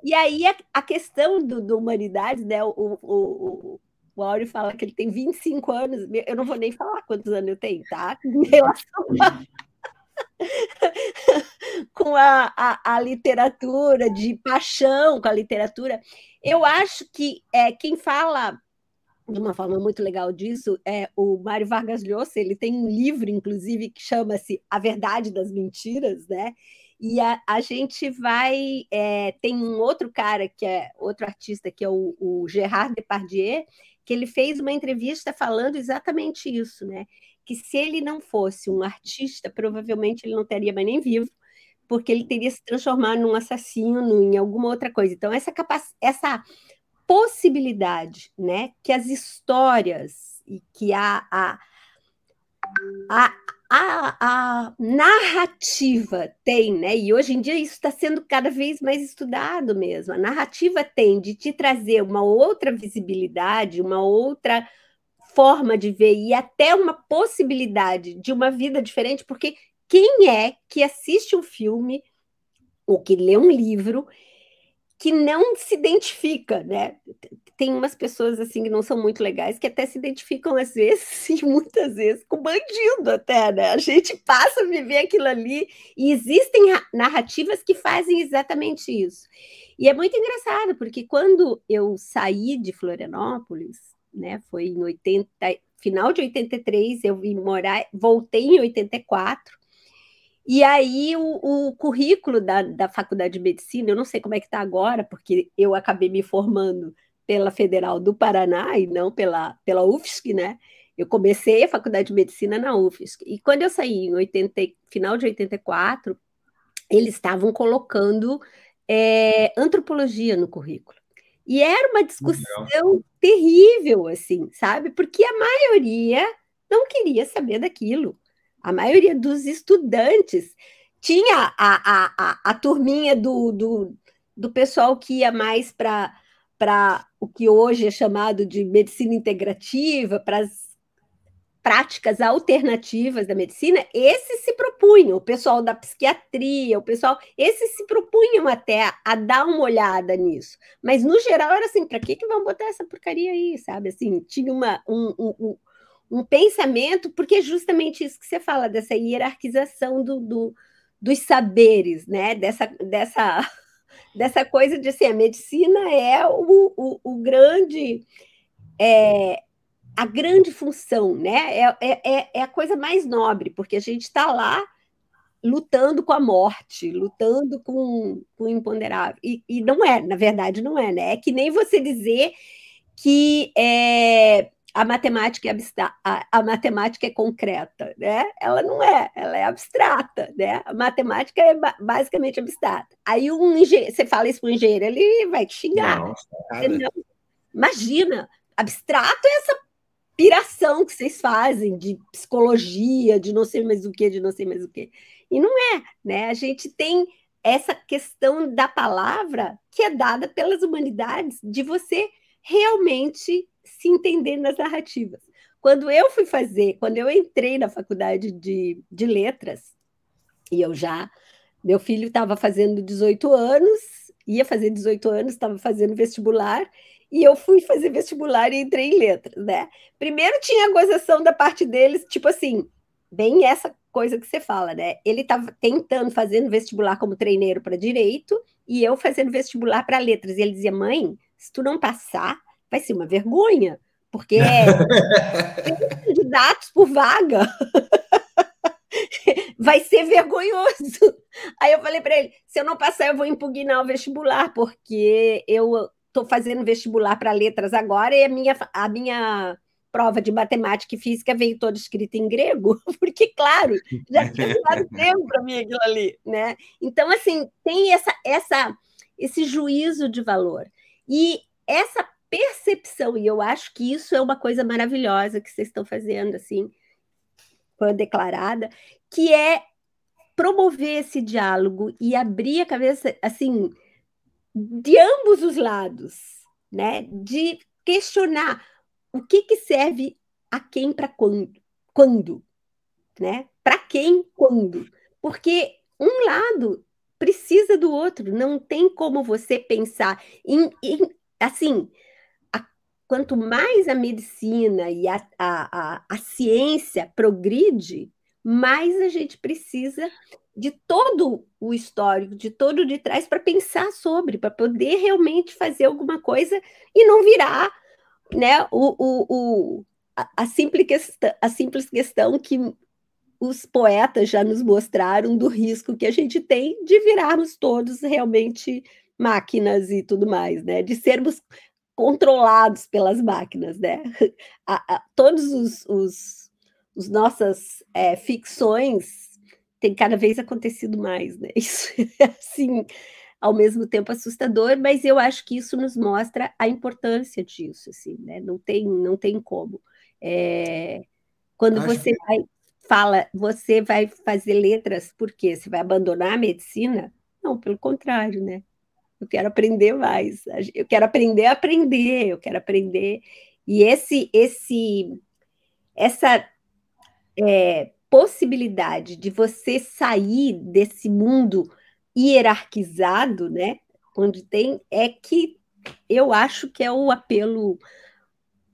E aí a, a questão do, do humanidades, né? O, o, o, o Áureo fala que ele tem 25 anos, eu não vou nem falar quantos anos eu tenho, tá? Em relação a com a, a, a, literatura, de paixão com a literatura. Eu acho que é, quem fala de uma forma muito legal disso é o Mário Vargas Llosa, ele tem um livro, inclusive, que chama-se A Verdade das Mentiras, né? E a, a gente vai. É, tem um outro cara, que é outro artista, que é o, o Gerard Depardieu, que ele fez uma entrevista falando exatamente isso, né? que se ele não fosse um artista, provavelmente ele não teria mais nem vivo, porque ele teria se transformado num assassino, em alguma outra coisa. Então, essa, capac... essa possibilidade né, que as histórias e que a, a, a, a, a narrativa tem, né? E hoje em dia isso está sendo cada vez mais estudado mesmo. A narrativa tem de te trazer uma outra visibilidade, uma outra forma de ver e até uma possibilidade de uma vida diferente, porque quem é que assiste um filme ou que lê um livro que não se identifica, né? Tem umas pessoas assim que não são muito legais que até se identificam às vezes e muitas vezes com bandido até, né? A gente passa a viver aquilo ali e existem narrativas que fazem exatamente isso. E é muito engraçado porque quando eu saí de Florianópolis, né? Foi em 80, final de 83, eu vim morar, voltei em 84. E aí o, o currículo da, da faculdade de medicina, eu não sei como é que está agora, porque eu acabei me formando pela Federal do Paraná e não pela, pela UFSC, né? Eu comecei a faculdade de medicina na UFSC. E quando eu saí em 80, final de 84, eles estavam colocando é, antropologia no currículo. E era uma discussão Legal. terrível, assim, sabe? Porque a maioria não queria saber daquilo. A maioria dos estudantes tinha a, a, a, a turminha do, do, do pessoal que ia mais para o que hoje é chamado de medicina integrativa, para as práticas alternativas da medicina, esses se propunham, o pessoal da psiquiatria, o pessoal, esses se propunham até a, a dar uma olhada nisso. Mas, no geral, era assim, para que, que vão botar essa porcaria aí, sabe? Assim, tinha uma, um, um, um, pensamento, porque é justamente isso que você fala, dessa hierarquização do, do dos saberes, né? Dessa, dessa, dessa coisa de assim, a medicina é o, o, o grande... É, a grande função, né? É, é, é, é a coisa mais nobre, porque a gente está lá lutando com a morte, lutando com, com o imponderável. E, e, não é, na verdade, não é, né? É que nem você dizer que é, a matemática é a, a, matemática é concreta, né? Ela não é, ela é abstrata, né? A matemática é basicamente abstrata. Aí um engenheiro, você fala isso para o engenheiro, ele vai te xingar. Não, não, imagina, abstrato é essa piração que vocês fazem de psicologia, de não sei mais o que, de não sei mais o que. E não é, né? A gente tem essa questão da palavra que é dada pelas humanidades de você realmente se entender nas narrativas. Quando eu fui fazer, quando eu entrei na faculdade de, de letras, e eu já, meu filho estava fazendo 18 anos, ia fazer 18 anos, estava fazendo vestibular, e eu fui fazer vestibular e entrei em letras, né? Primeiro tinha a gozação da parte deles, tipo assim, bem essa coisa que você fala, né? Ele estava tentando fazendo vestibular como treineiro para direito e eu fazendo vestibular para letras. E ele dizia: "Mãe, se tu não passar, vai ser uma vergonha, porque é candidatos por vaga. vai ser vergonhoso. Aí eu falei para ele: se eu não passar, eu vou impugnar o vestibular, porque eu estou fazendo vestibular para letras agora e a minha, a minha prova de matemática e física veio toda escrita em grego, porque, claro, já tinha dado tempo para mim aquilo ali, né? Então, assim, tem essa, essa, esse juízo de valor. E essa percepção, e eu acho que isso é uma coisa maravilhosa que vocês estão fazendo, assim, foi declarada, que é promover esse diálogo e abrir a cabeça, assim, de ambos os lados, né? De questionar o que, que serve a quem para quando, quando, né? Para quem quando? Porque um lado precisa do outro, não tem como você pensar em, em assim, quanto mais a medicina e a, a, a, a ciência progride, mais a gente precisa de todo o histórico, de todo de trás para pensar sobre, para poder realmente fazer alguma coisa e não virar né, o, o, o, a, a, simples questão, a simples questão que os poetas já nos mostraram do risco que a gente tem de virarmos todos realmente máquinas e tudo mais, né? De sermos controlados pelas máquinas, né? A, a, todos os, os, os nossas é, ficções têm cada vez acontecido mais, né? Isso é assim, ao mesmo tempo assustador, mas eu acho que isso nos mostra a importância disso, assim, né? Não tem, não tem como. É, quando acho você que... vai fala, você vai fazer letras porque você vai abandonar a medicina? Não, pelo contrário, né? Eu quero aprender mais. Eu quero aprender a aprender, eu quero aprender. E esse, esse, essa é, possibilidade de você sair desse mundo hierarquizado, né? Onde tem, é que eu acho que é o apelo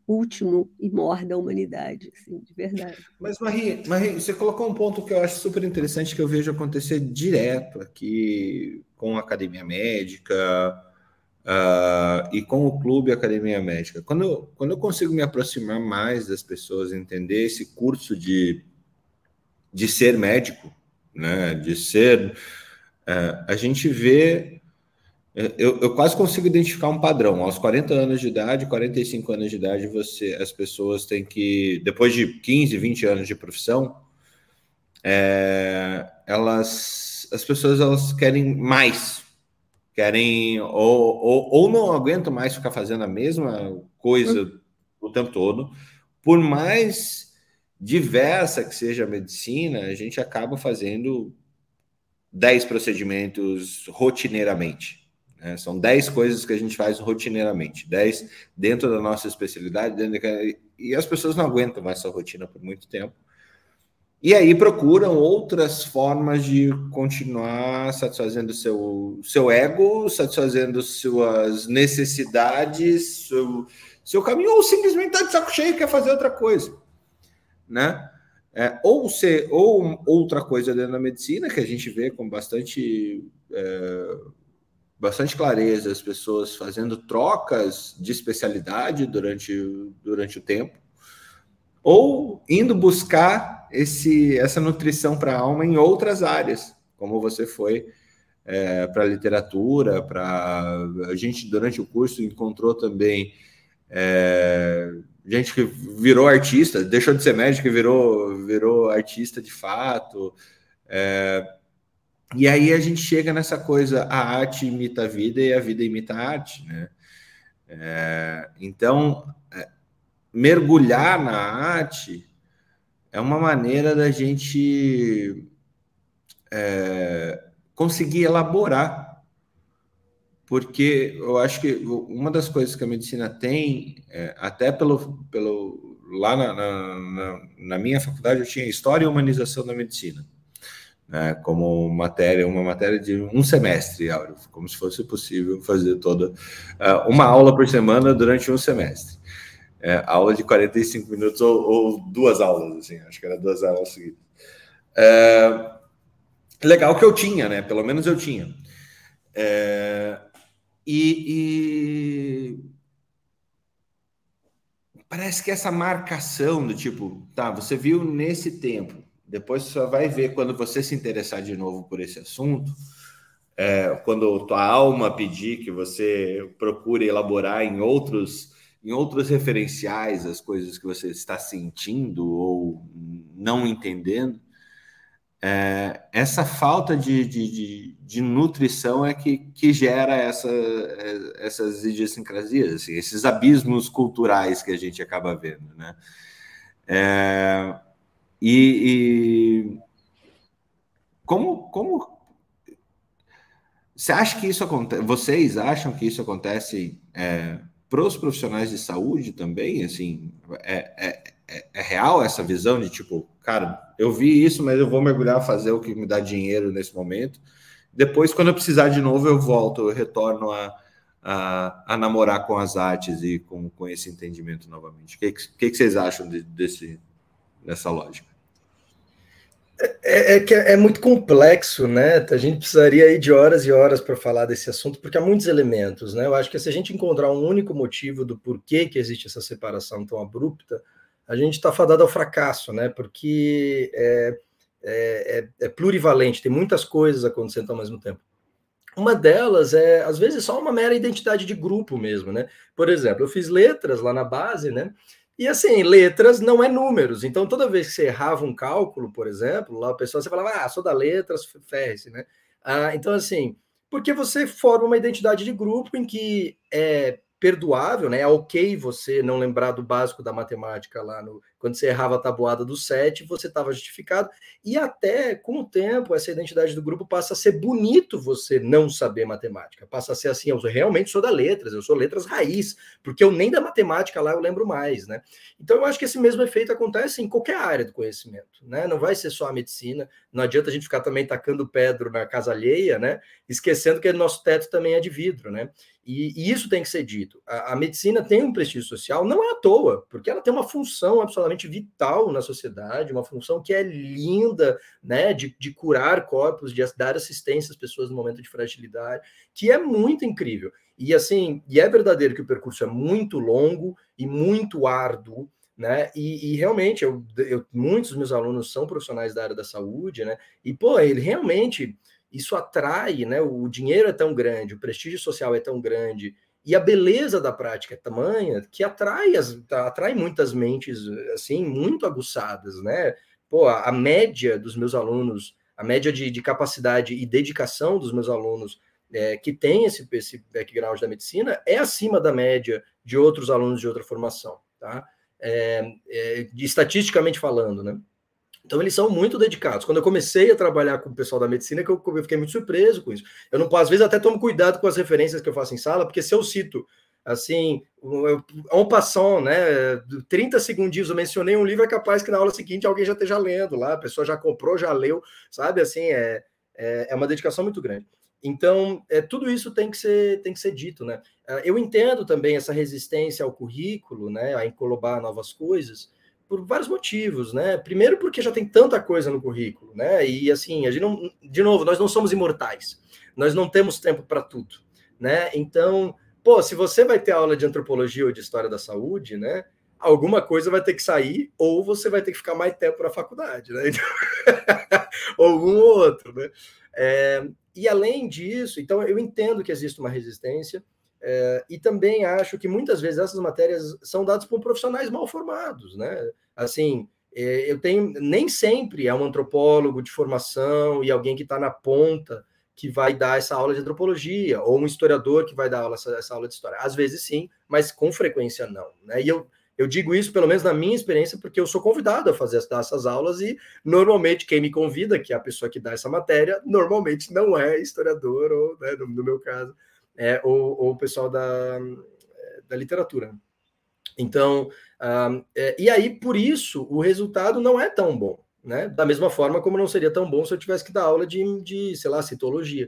último e maior da humanidade, assim, de verdade. Mas, Marie, Marie, você colocou um ponto que eu acho super interessante, que eu vejo acontecer direto aqui com a Academia Médica uh, e com o Clube Academia Médica. Quando eu, quando eu consigo me aproximar mais das pessoas, entender esse curso de, de ser médico, né, de ser... Uh, a gente vê eu, eu, quase consigo identificar um padrão. Aos 40 anos de idade, 45 anos de idade, você, as pessoas têm que, depois de 15, 20 anos de profissão, é, elas, as pessoas elas querem mais, querem ou, ou, ou, não aguentam mais ficar fazendo a mesma coisa uhum. o tempo todo. Por mais diversa que seja a medicina, a gente acaba fazendo 10 procedimentos rotineiramente. Né? São 10 coisas que a gente faz rotineiramente, 10 dentro da nossa especialidade, de... e as pessoas não aguentam mais essa rotina por muito tempo. E aí procuram outras formas de continuar satisfazendo seu, seu ego, satisfazendo suas necessidades, seu, seu caminho, ou simplesmente está de saco cheio e quer fazer outra coisa. Né? É, ou ser ou outra coisa dentro da medicina que a gente vê com bastante é, bastante clareza as pessoas fazendo trocas de especialidade durante, durante o tempo, ou indo buscar esse, essa nutrição para a alma em outras áreas, como você foi é, para literatura, para a gente durante o curso encontrou também é, gente que virou artista, deixou de ser médico e virou, virou artista de fato. É, e aí a gente chega nessa coisa, a arte imita a vida e a vida imita a arte, né? É, então, é, mergulhar na arte é uma maneira da gente é, conseguir elaborar, porque eu acho que uma das coisas que a medicina tem, é, até pelo, pelo lá na, na, na minha faculdade eu tinha história e humanização da medicina né, como matéria, uma matéria de um semestre, Áureo, como se fosse possível fazer toda uh, uma aula por semana durante um semestre. É, aula de 45 minutos ou, ou, duas aulas, assim, acho que era duas aulas seguidas. É, legal que eu tinha, né? Pelo menos eu tinha. É, e, e parece que essa marcação do tipo, tá, você viu nesse tempo, depois você vai ver quando você se interessar de novo por esse assunto, é, quando tua alma pedir que você procure elaborar em outros em outros referenciais as coisas que você está sentindo ou não entendendo, é, essa falta de, de, de, de, nutrição é que, que gera essa, essas idiosincrasias, assim, esses abismos culturais que a gente acaba vendo, né? É, e, e como, como você acha que isso acontece? Vocês acham que isso acontece é, para os profissionais de saúde também? Assim, é, é, é, é, real essa visão de tipo, cara, eu vi isso, mas eu vou mergulhar, fazer o que me dá dinheiro nesse momento. Depois, quando eu precisar de novo, eu volto, eu retorno a, a, a namorar com as artes e com, com esse entendimento novamente. O que, que, que vocês acham de, desse, dessa lógica? É, é, que é muito complexo, né? A gente precisaria aí de horas e horas para falar desse assunto, porque há muitos elementos, né? Eu acho que se a gente encontrar um único motivo do porquê que existe essa separação tão abrupta, a gente está fadado ao fracasso, né? Porque é, é, é, é, plurivalente, tem muitas coisas acontecendo ao mesmo tempo. Uma delas é, às vezes, só uma mera identidade de grupo mesmo, né? Por exemplo, eu fiz letras lá na base, né? E assim, letras não é números. Então, toda vez que você errava um cálculo, por exemplo, lá a pessoa você falava, ah, sou da letras, ferre né? Ah, então, assim, porque você forma uma identidade de grupo em que é perdoável, né? É ok você não lembrar do básico da matemática lá no quando você errava a tabuada do 7, você estava justificado. E até com o tempo, essa identidade do grupo passa a ser bonito você não saber matemática. Passa a ser assim, eu realmente sou da letras, eu sou letras raiz, porque eu nem da matemática lá eu lembro mais, né? Então eu acho que esse mesmo efeito acontece em qualquer área do conhecimento, né? Não vai ser só a medicina, não adianta a gente ficar também tacando pedra na casa alheia, né? Esquecendo que nosso teto também é de vidro, né? E, e isso tem que ser dito. A, a medicina tem um prestígio social, não é à toa, porque ela tem uma função absolutamente vital na sociedade, uma função que é linda, né, de, de curar corpos, de dar assistência às pessoas no momento de fragilidade, que é muito incrível. E assim, e é verdadeiro que o percurso é muito longo e muito árduo, né? E, e, realmente, eu, eu, muitos dos meus alunos são profissionais da área da saúde, né? E pô, ele realmente isso atrai, né? O dinheiro é tão grande, o prestígio social é tão grande, e a beleza da prática é tamanha que atrai, as, atrai muitas mentes assim muito aguçadas, né? Pô, a, média dos meus alunos, a média de, de capacidade e dedicação dos meus alunos é, que tem esse, esse background da medicina é acima da média de outros alunos de outra formação, tá? É, é, estatisticamente falando, né? Então, eles são muito dedicados. Quando eu comecei a trabalhar com o pessoal da medicina, que eu, eu fiquei muito surpreso com isso. Eu não às vezes até tomo cuidado com as referências que eu faço em sala, porque se eu cito assim, um passão, né? 30 segundinhos eu mencionei um livro, é capaz que na aula seguinte alguém já esteja lendo lá, a pessoa já comprou, já leu, sabe? Assim, é, é, é uma dedicação muito grande. Então, é, tudo isso tem que ser, tem que ser dito, né? É, eu entendo também essa resistência ao currículo, né? A englobar novas coisas, por vários motivos, né? Primeiro porque já tem tanta coisa no currículo, né? E assim, a gente não, de novo, nós não somos imortais. Nós não temos tempo para tudo, né? Então, pô, se você vai ter aula de antropologia ou de história da saúde, né? Alguma coisa vai ter que sair ou você vai ter que ficar mais tempo na faculdade, né? ou um ou outro, né? É, e além disso, então eu entendo que existe uma resistência, é, e também acho que muitas vezes essas matérias são dadas por profissionais mal formados, né? Assim, é, eu tenho nem sempre é um antropólogo de formação e alguém que está na ponta que vai dar essa aula de antropologia, ou um historiador que vai dar aula, essa, essa aula de história. Às vezes sim, mas com frequência não. Né? E eu, eu digo isso, pelo menos na minha experiência, porque eu sou convidado a fazer essas aulas e normalmente quem me convida, que é a pessoa que dá essa matéria, normalmente não é historiador, ou né, no, no meu caso, é, ou, o pessoal da, da literatura. Então, é, e aí, por isso, o resultado não é tão bom, né? Da mesma forma como não seria tão bom se eu tivesse que dar aula de, de sei lá, citologia,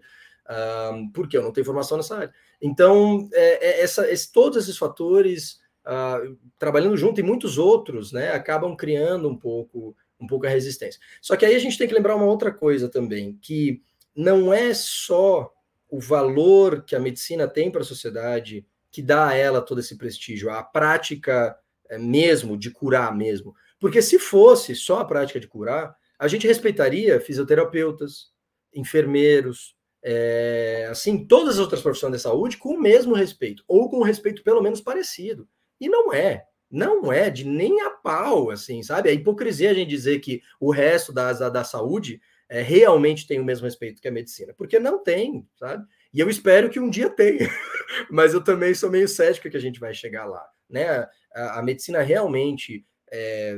um, porque eu não tenho formação nessa área. Então, é, é essa, esse, todos esses fatores, uh, trabalhando junto e muitos outros, né, acabam criando um pouco, um pouco a resistência. Só que aí a gente tem que lembrar uma outra coisa também, que não é só o valor que a medicina tem para a sociedade que dá a ela todo esse prestígio, a prática é, mesmo de curar mesmo. Porque se fosse só a prática de curar, a gente respeitaria fisioterapeutas, enfermeiros, é, assim, todas as outras profissões da saúde com o mesmo respeito, ou com um respeito pelo menos parecido. E não é. Não é de nem a pau, assim, sabe? É hipocrisia a gente dizer que o resto da, da, da saúde é, realmente tem o mesmo respeito que a medicina, porque não tem, sabe? E eu espero que um dia tenha, mas eu também sou meio cético que a gente vai chegar lá, né? A, a medicina realmente é,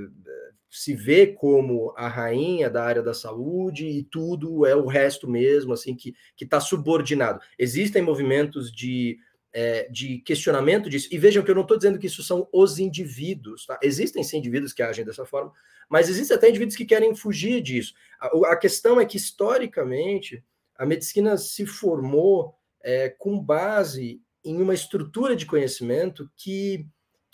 se vê como a rainha da área da saúde e tudo é o resto mesmo, assim, que está subordinado. Existem movimentos de, é, de questionamento disso, e vejam que eu não estou dizendo que isso são os indivíduos, tá? Existem sim indivíduos que agem dessa forma, mas existem até indivíduos que querem fugir disso. A, a questão é que, historicamente, a medicina se formou é, com base em uma estrutura de conhecimento que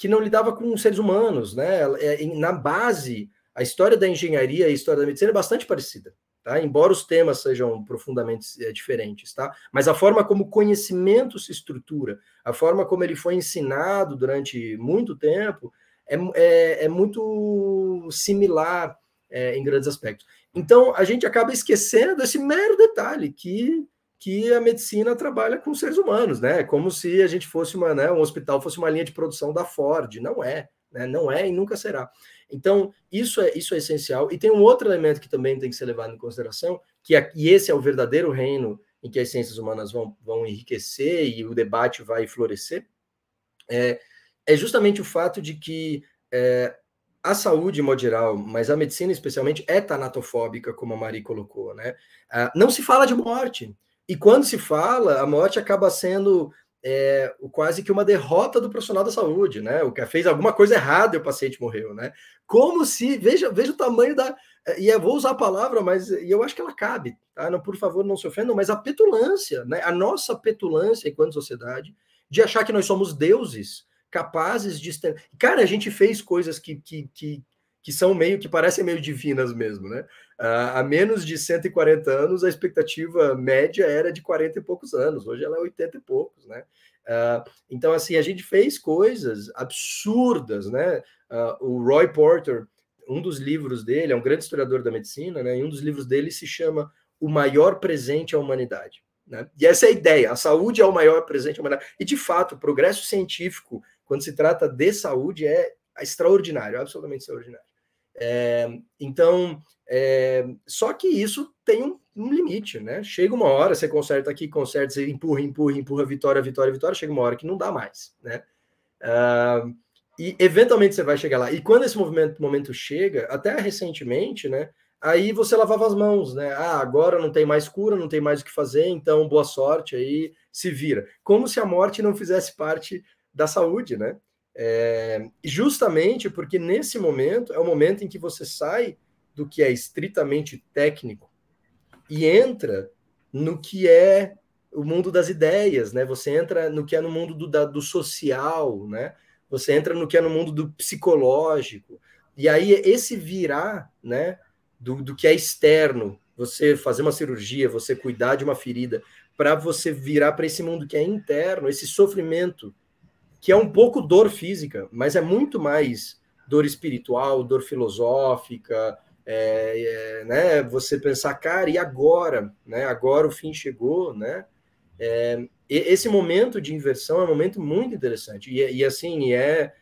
que não lidava com seres humanos, né? É, na base, a história da engenharia e a história da medicina é bastante parecida, tá? Embora os temas sejam profundamente é, diferentes, tá? Mas a forma como o conhecimento se estrutura, a forma como ele foi ensinado durante muito tempo, é, é, é muito similar é, em grandes aspectos. Então, a gente acaba esquecendo esse mero detalhe que que a medicina trabalha com seres humanos, né? Como se a gente fosse uma, né, um hospital fosse uma linha de produção da Ford. Não é, né? Não é e nunca será. Então, isso é, isso é essencial. E tem um outro elemento que também tem que ser levado em consideração, que é, e esse é o verdadeiro reino em que as ciências humanas vão, vão enriquecer e o debate vai florescer, é, é justamente o fato de que é, a saúde, de modo geral, mas a medicina especialmente, é tanatofóbica, como a Mari colocou, né? Ah, não se fala de morte. E quando se fala, a morte acaba sendo é, quase que uma derrota do profissional da saúde, né? O que fez alguma coisa errada e o paciente morreu, né? Como se, veja, veja o tamanho da. E eu vou usar a palavra, mas e eu acho que ela cabe, tá? Não, por favor, não se ofendam, mas a petulância, né? A nossa petulância enquanto sociedade de achar que nós somos deuses capazes de. Cara, a gente fez coisas que, que, que, que são meio que parecem meio divinas mesmo, né? Uh, há menos de 140 anos, a expectativa média era de 40 e poucos anos, hoje ela é 80 e poucos, né? Uh, então, assim, a gente fez coisas absurdas, né? Uh, o Roy Porter, um dos livros dele, é um grande historiador da medicina, né? E um dos livros dele se chama O Maior Presente à Humanidade. Né? E essa é a ideia, a saúde é o maior presente à humanidade. E, de fato, o progresso científico, quando se trata de saúde, é extraordinário, absolutamente extraordinário. É, então, é, só que isso tem um, um, limite, né? Chega uma hora, você conserta aqui, conserta, você empurra, empurra, empurra, vitória, vitória, vitória, chega uma hora que não dá mais, né? Uh, e eventualmente você vai chegar lá. E quando esse movimento, momento chega, até recentemente, né? Aí você lavava as mãos, né? Ah, agora não tem mais cura, não tem mais o que fazer, então boa sorte aí, se vira. Como se a morte não fizesse parte da saúde, né? É, justamente porque nesse momento é o momento em que você sai do que é estritamente técnico e entra no que é o mundo das ideias, né? Você entra no que é no mundo do, da, do social, né? Você entra no que é no mundo do psicológico. E aí esse virar, né? Do, do que é externo, você fazer uma cirurgia, você cuidar de uma ferida, para você virar para esse mundo que é interno, esse sofrimento que é um pouco dor física, mas é muito mais dor espiritual, dor filosófica, é, é, né? Você pensar, cara, e agora, né? Agora o fim chegou, né? É, esse momento de inversão é um momento muito interessante e, e assim é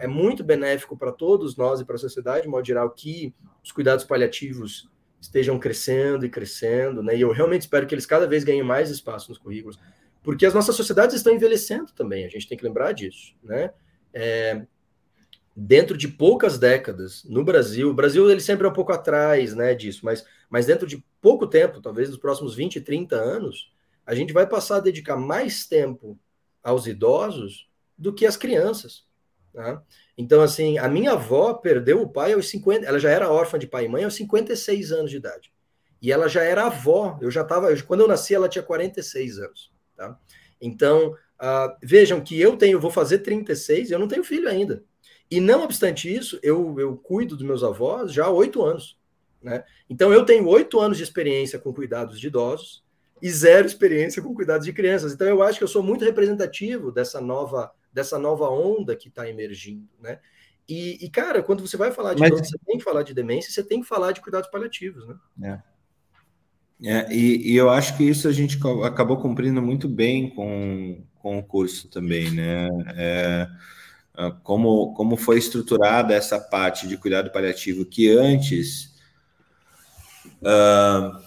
é muito benéfico para todos nós e para a sociedade, de modo geral, que os cuidados paliativos estejam crescendo e crescendo, né? E eu realmente espero que eles cada vez ganhem mais espaço nos currículos porque as nossas sociedades estão envelhecendo também, a gente tem que lembrar disso, né? É, dentro de poucas décadas, no Brasil, o Brasil ele sempre é um pouco atrás, né, disso, mas, mas dentro de pouco tempo, talvez nos próximos 20, 30 anos, a gente vai passar a dedicar mais tempo aos idosos do que às crianças, tá? Então, assim, a minha avó perdeu o pai aos 50, ela já era órfã de pai e mãe aos 56 anos de idade. E ela já era avó, eu já estava, quando eu nasci ela tinha 46 anos. Tá? Então, uh, vejam que eu tenho, vou fazer 36, eu não tenho filho ainda. E não obstante isso, eu, eu cuido dos meus avós já há oito anos. Né? Então, eu tenho oito anos de experiência com cuidados de idosos e zero experiência com cuidados de crianças. Então, eu acho que eu sou muito representativo dessa nova, dessa nova onda que está emergindo. Né? E, e, cara, quando você vai falar de Mas... idosos, você tem que falar de demência, você tem que falar de cuidados paliativos. Né? É. É, e, e, eu acho que isso a gente acabou cumprindo muito bem com, com o curso também, né? É, é, como, como foi estruturada essa parte de cuidado paliativo que antes uh,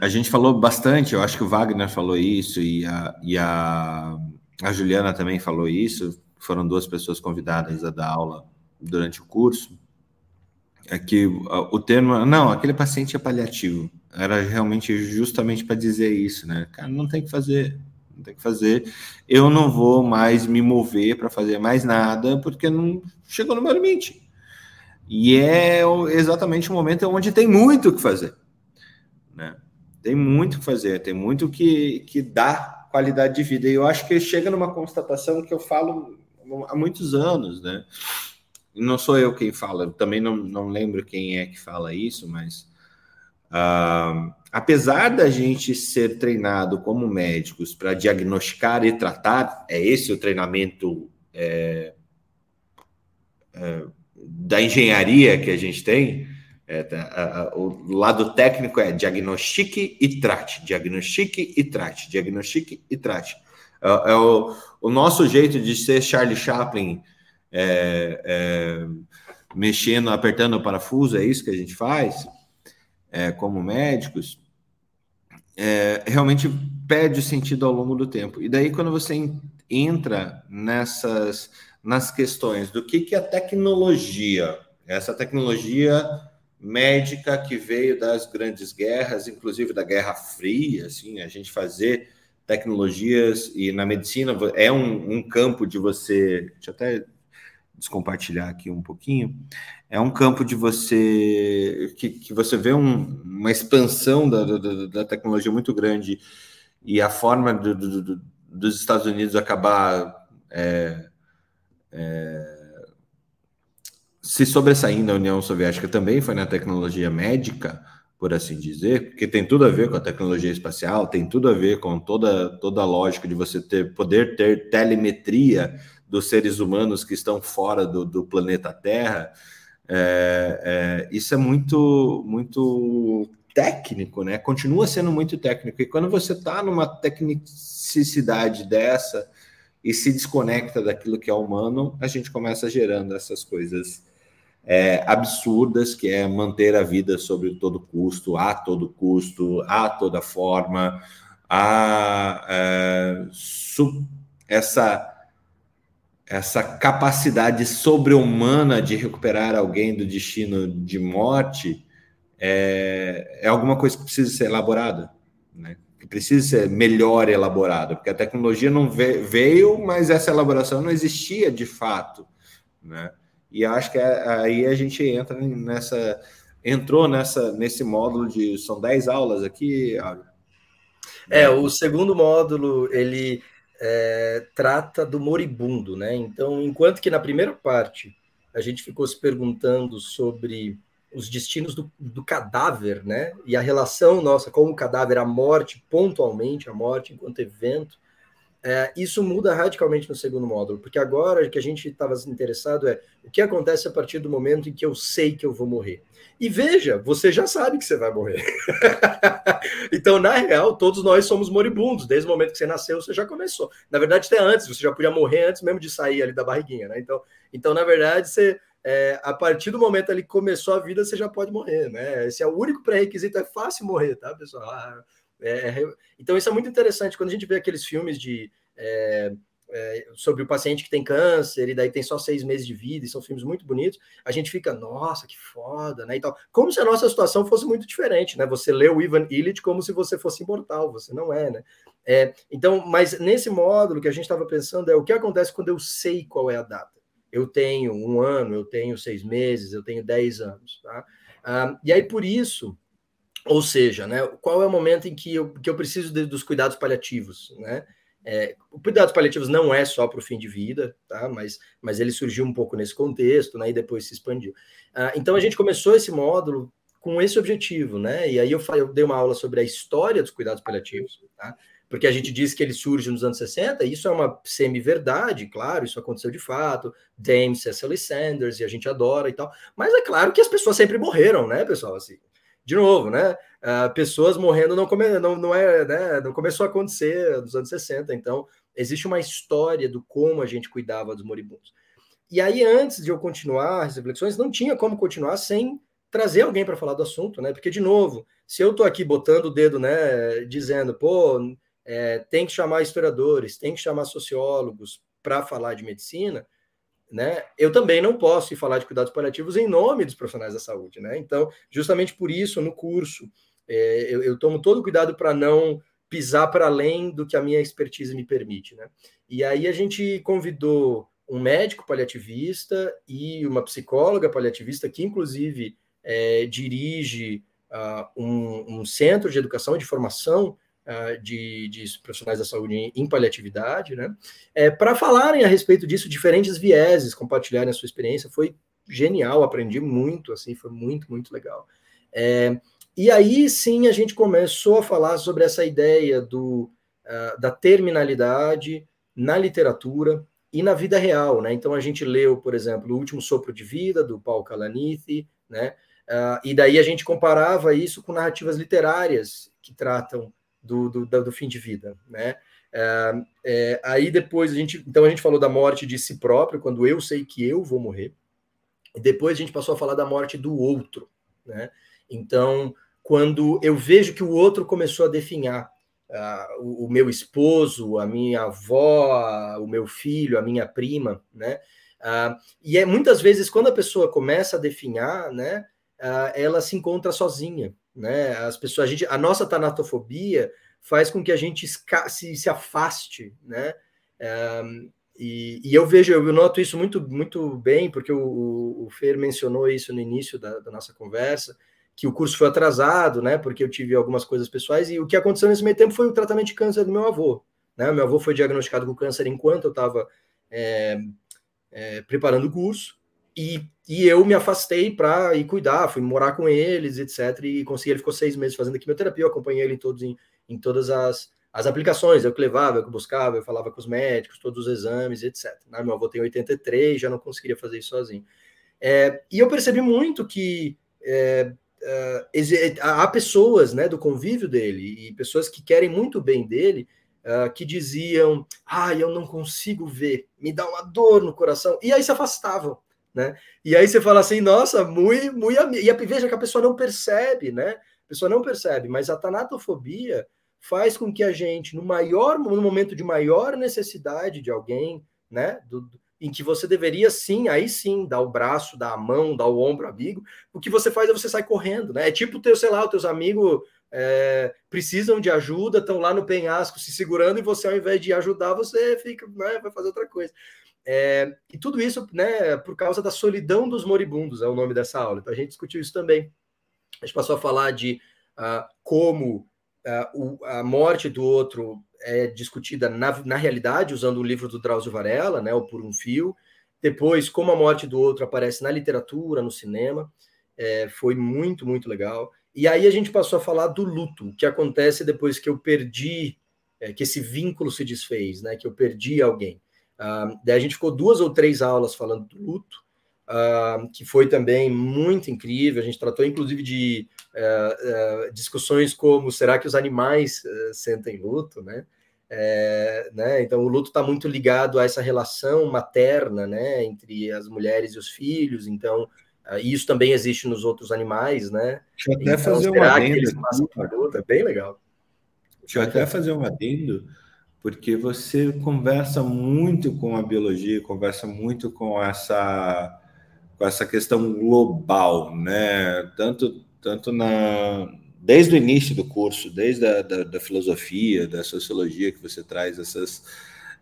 a gente falou bastante, eu acho que o Wagner falou isso e a, e a, a Juliana também falou isso, foram duas pessoas convidadas a dar aula durante o curso. É que o termo, não, aquele paciente é paliativo. Era realmente justamente para dizer isso, né? Cara, não tem que fazer, não tem que fazer. Eu não vou mais me mover para fazer mais nada porque não chegou no meu limite. E é exatamente o momento onde tem muito o que fazer, né? Tem muito o que fazer, tem muito que que dá qualidade de vida. E eu acho que chega numa constatação que eu falo há muitos anos, né? Não sou eu quem fala, também não, não lembro quem é que fala isso, mas uh, apesar da gente ser treinado como médicos para diagnosticar e tratar, é esse o treinamento é, é, da engenharia que a gente tem. É, tá, o lado técnico é diagnostique e trate, diagnostique e trate, diagnostique e trate. É, é o, o nosso jeito de ser Charlie Chaplin é, é, mexendo, apertando o parafuso, é isso que a gente faz é, como médicos, é, realmente perde sentido ao longo do tempo. E daí, quando você entra nessas nas questões do que, que a tecnologia, essa tecnologia médica que veio das grandes guerras, inclusive da Guerra Fria, assim, a gente fazer tecnologias e na medicina é um, um campo de você, deixa eu até descompartilhar aqui um pouquinho, é um campo de você que, que você vê um, uma expansão da, da, da, tecnologia muito grande e a forma do, do, dos Estados Unidos acabar é, é, se sobressaindo da União Soviética também foi na tecnologia médica, por assim dizer, porque tem tudo a ver com a tecnologia espacial, tem tudo a ver com toda, toda a lógica de você ter poder ter telemetria dos seres humanos que estão fora do, do planeta Terra, é, é, isso é muito, muito técnico, né? Continua sendo muito técnico. E quando você está numa tecnicidade dessa e se desconecta daquilo que é humano, a gente começa gerando essas coisas é, absurdas, que é manter a vida sobre todo custo, a todo custo, a toda forma, a é, essa essa capacidade sobre-humana de recuperar alguém do destino de morte é, é alguma coisa que precisa ser elaborada, né? que precisa ser melhor elaborada, porque a tecnologia não veio, mas essa elaboração não existia de fato, né? E acho que é, aí a gente entra nessa, entrou nessa nesse módulo de são 10 aulas aqui. É, o segundo módulo ele é, trata do moribundo, né? Então, enquanto que na primeira parte a gente ficou se perguntando sobre os destinos do, do, cadáver, né? E a relação nossa com o cadáver, a morte, pontualmente, a morte enquanto evento, é, isso muda radicalmente no segundo módulo, porque agora o que a gente estava interessado é o que acontece a partir do momento em que eu sei que eu vou morrer. E veja, você já sabe que você vai morrer. então, na real, todos nós somos moribundos. Desde o momento que você nasceu, você já começou. Na verdade, até antes, você já podia morrer antes mesmo de sair ali da barriguinha, né? Então, então na verdade, você, é, a partir do momento ali que começou a vida, você já pode morrer, né? Esse é o único pré-requisito, é fácil morrer, tá, pessoal? Ah, é, é então, isso é muito interessante. Quando a gente vê aqueles filmes de. É, sobre o paciente que tem câncer, e daí tem só seis meses de vida, e são filmes muito bonitos, a gente fica, nossa, que foda, né? Como se a nossa situação fosse muito diferente, né? Você lê o Ivan Illich como se você fosse imortal, você não é, né? É, então, mas nesse módulo que a gente estava pensando é o que acontece quando eu sei qual é a data. Eu tenho um ano, eu tenho seis meses, eu tenho dez anos, tá? Ah, e aí, por isso, ou seja, né, qual é o momento em que eu, que eu preciso de, dos cuidados paliativos? Né? É, o cuidados paliativos não é só para o fim de vida, tá? mas, mas ele surgiu um pouco nesse contexto né, e depois se expandiu. Ah, então a gente começou esse módulo com esse objetivo, né? E aí eu, eu dei uma aula sobre a história dos cuidados paliativos, tá? porque a gente diz que ele surge nos anos 60, e isso é uma semi-verdade, claro, isso aconteceu de fato, Dame Cecily Sanders, e a gente adora e tal, mas é claro que as pessoas sempre morreram, né, pessoal, assim, de novo, né? Uh, pessoas morrendo não, come, não, não, é, né? não começou a acontecer nos anos 60. Então, existe uma história do como a gente cuidava dos moribundos. E aí, antes de eu continuar as reflexões, não tinha como continuar sem trazer alguém para falar do assunto, né? Porque, de novo, se eu estou aqui botando o dedo, né, dizendo, pô, é, tem que chamar historiadores, tem que chamar sociólogos para falar de medicina, né, eu também não posso falar de cuidados paliativos em nome dos profissionais da saúde, né? Então, justamente por isso, no curso, é, eu, eu, tomo todo cuidado para não pisar para além do que a minha expertise me permite, né? E aí a gente convidou um médico paliativista e uma psicóloga paliativista que, inclusive, é, dirige uh, um, um, centro de educação e de formação de, de, profissionais da saúde em paliatividade, né? É, para falarem a respeito disso, diferentes vieses, compartilharem a sua experiência. Foi genial, aprendi muito, assim, foi muito, muito legal. É, e aí sim a gente começou a falar sobre essa ideia do, uh, da terminalidade na literatura e na vida real, né? Então a gente leu, por exemplo, O Último Sopro de Vida, do Paul Kalanithi, né? Uh, e daí a gente comparava isso com narrativas literárias que tratam do, do, do fim de vida, né? Uh, é, aí depois a gente, então a gente falou da morte de si próprio, quando eu sei que eu vou morrer. E depois a gente passou a falar da morte do outro, né? Então, quando eu vejo que o outro começou a definhar uh, o, o, meu esposo, a minha avó, o meu filho, a minha prima, né? Uh, e é muitas vezes quando a pessoa começa a definhar, né? Uh, ela se encontra sozinha, né? As pessoas, a, gente, a nossa tanatofobia faz com que a gente se, se afaste, né? E, e, eu vejo, eu noto isso muito, muito bem, porque o, o Fer mencionou isso no início da, da nossa conversa, que o curso foi atrasado, né? Porque eu tive algumas coisas pessoais e o que aconteceu nesse meio tempo foi o tratamento de câncer do meu avô. Né? Meu avô foi diagnosticado com câncer enquanto eu estava é, é, preparando o curso e, e eu me afastei para ir cuidar, fui morar com eles, etc. E consegui. Ele ficou seis meses fazendo quimioterapia, eu acompanhei ele em todos em, em todas as, as aplicações, eu que levava, eu que buscava, eu falava com os médicos, todos os exames, etc. Né? Meu avô tem 83, já não conseguiria fazer isso sozinho. É, e eu percebi muito que é, uh, há pessoas né, do convívio dele e pessoas que querem muito bem dele uh, que diziam: Ah, eu não consigo ver, me dá uma dor no coração, e aí se afastavam. Né? E aí você fala assim, nossa, muito, muito e veja que a pessoa não percebe, né? A pessoa não percebe, mas a tanatofobia faz com que a gente, no maior, no momento de maior necessidade de alguém, né? Do, em que você deveria sim, aí sim, dar o braço, dar a mão, dar o ombro amigo, o que você faz é você sai correndo, né? É tipo teu, sei lá, os teus amigos é, precisam de ajuda, estão lá no penhasco se segurando, e você, ao invés de ajudar, você fica, né, vai fazer outra coisa. É, e tudo isso, né, por causa da solidão dos moribundos, é o nome dessa aula. Então a gente discutiu isso também. A gente passou a falar de uh, como uh, o, a morte do outro é discutida na, na realidade, usando o livro do Drauzio Varela, né, o Por um Fio. Depois, como a morte do outro aparece na literatura, no cinema, é, foi muito, muito legal. E aí a gente passou a falar do luto, que acontece depois que eu perdi, é, que esse vínculo se desfez, né, que eu perdi alguém. Uh, daí a gente ficou duas ou três aulas falando do luto, uh, que foi também muito incrível. A gente tratou, inclusive, de uh, discussões como será que os animais eh, sentem luto, né? É, né? Então, o luto está muito ligado a essa relação materna, né, entre as mulheres e os filhos. Então, isso também existe nos outros animais, né? Deixa eu até então, fazer uma adendo. É bem legal. Deixa eu até fazer um adendo, porque você conversa muito com a biologia, conversa muito com essa com essa questão global, né? Tanto, tanto na, desde o início do curso, desde a da, da filosofia, da sociologia que você traz essas,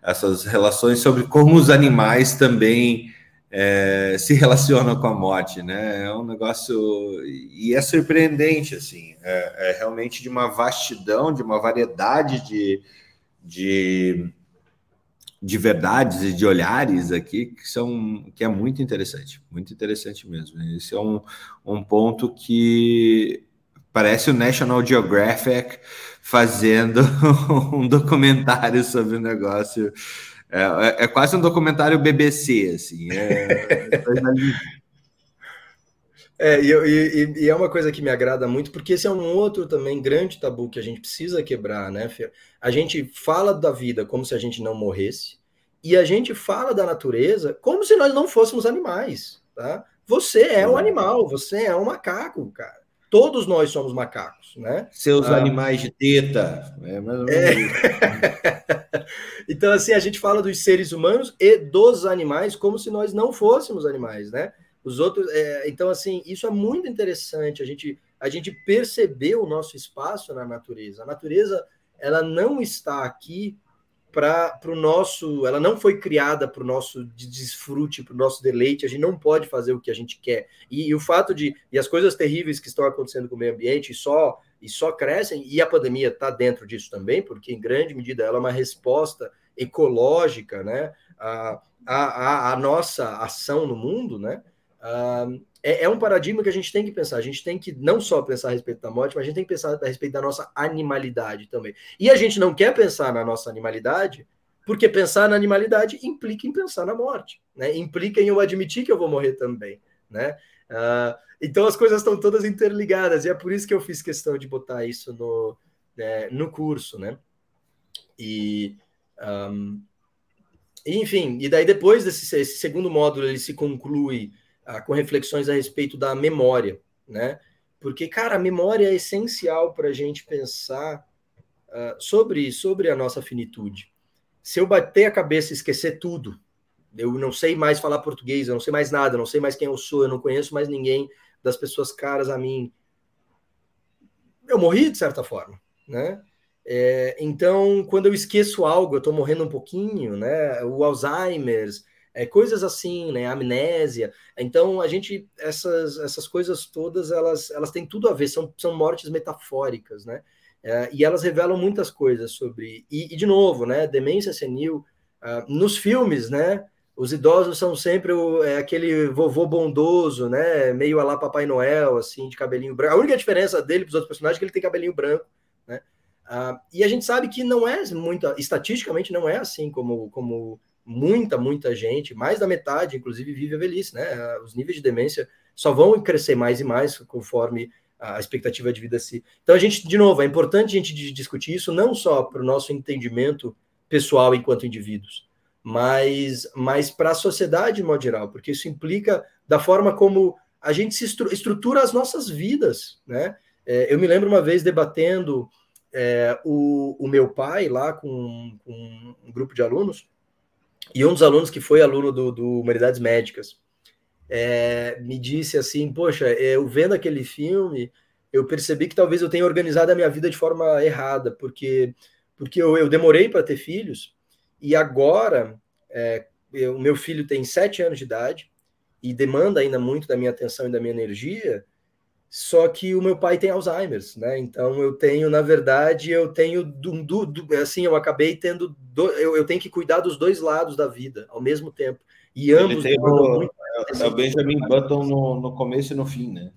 essas relações sobre como os animais também é, se relacionam com a morte, né? É um negócio e é surpreendente assim, é, é realmente de uma vastidão, de uma variedade de, de de verdades e de olhares aqui que são que é muito interessante, muito interessante mesmo. Esse é um, um ponto que parece o National Geographic fazendo um documentário sobre o negócio. É, é, é quase um documentário BBC, assim. É, é e, e, e, é uma coisa que me agrada muito, porque esse é um outro também grande tabu que a gente precisa quebrar, né, Fer? A gente fala da vida como se a gente não morresse, e a gente fala da natureza como se nós não fôssemos animais, tá? Você é um animal, você é um macaco, cara. todos nós somos macacos, né? Seus ah, animais de teta. É menos é... então, assim, a gente fala dos seres humanos e dos animais como se nós não fôssemos animais, né? Os outros. É... Então, assim, isso é muito interessante. A gente, a gente perceber o nosso espaço na natureza. A natureza, ela não está aqui para o nosso. Ela não foi criada para o nosso desfrute, para o nosso deleite. A gente não pode fazer o que a gente quer. E, e, o fato de. E as coisas terríveis que estão acontecendo com o meio ambiente só, e só crescem, e a pandemia está dentro disso também, porque em grande medida ela é uma resposta ecológica né, a, a, a nossa ação no mundo, né? É, é, um paradigma que a gente tem que pensar. A gente tem que não só pensar a respeito da morte, mas a gente tem que pensar a respeito da nossa animalidade também. E a gente não quer pensar na nossa animalidade, porque pensar na animalidade implica em pensar na morte, né? Implica em eu admitir que eu vou morrer também, né? Uh, então as coisas estão todas interligadas e é por isso que eu fiz questão de botar isso no, né, no curso, né? E um, enfim, e daí depois desse segundo módulo ele se conclui com reflexões a respeito da memória, né? Porque, cara, a memória é essencial para a gente pensar uh, sobre, sobre a nossa finitude. Se eu bater a cabeça e esquecer tudo, eu não sei mais falar português, eu não sei mais nada, eu não sei mais quem eu sou, eu não conheço mais ninguém das pessoas caras a mim. Eu morri de certa forma, né? É, então, quando eu esqueço algo, eu estou morrendo um pouquinho, né? O Alzheimer's, é, coisas assim, né? Amnésia. Então, a gente, essas, essas coisas todas, elas, elas têm tudo a ver, são, são mortes metafóricas, né? É, e elas revelam muitas coisas sobre. E, e de novo, né? Demência senil, uh, nos filmes, né? Os idosos são sempre o, é, aquele vovô bondoso, né? Meio a lá Papai Noel, assim, de cabelinho branco. A única diferença dele para os outros personagens é que ele tem cabelinho branco, né? Uh, e a gente sabe que não é muito, estatisticamente não é assim como, como muita, muita gente, mais da metade, inclusive, vive a velhice, né? Os níveis de demência só vão crescer mais e mais conforme a expectativa de vida se. Então, a gente, de novo, é importante a gente discutir isso não só para o nosso entendimento pessoal enquanto indivíduos, mas, mas para a sociedade de modo geral, porque isso implica da forma como a gente se estru estrutura as nossas vidas, né? É, eu me lembro uma vez debatendo é, o, o meu pai lá com, com um grupo de alunos, e um dos alunos que foi aluno do, do Humanidades Médicas é, me disse assim: Poxa, eu vendo aquele filme, eu percebi que talvez eu tenha organizado a minha vida de forma errada, porque, porque eu, eu demorei para ter filhos e agora é, o meu filho tem sete anos de idade e demanda ainda muito da minha atenção e da minha energia. Só que o meu pai tem Alzheimer's, né? Então eu tenho, na verdade, eu tenho do, do, assim, eu acabei tendo do, eu, eu, tenho que cuidar dos dois lados da vida ao mesmo tempo. E ambos tem o, muito, é, o Benjamin Button no, no começo e no fim, né?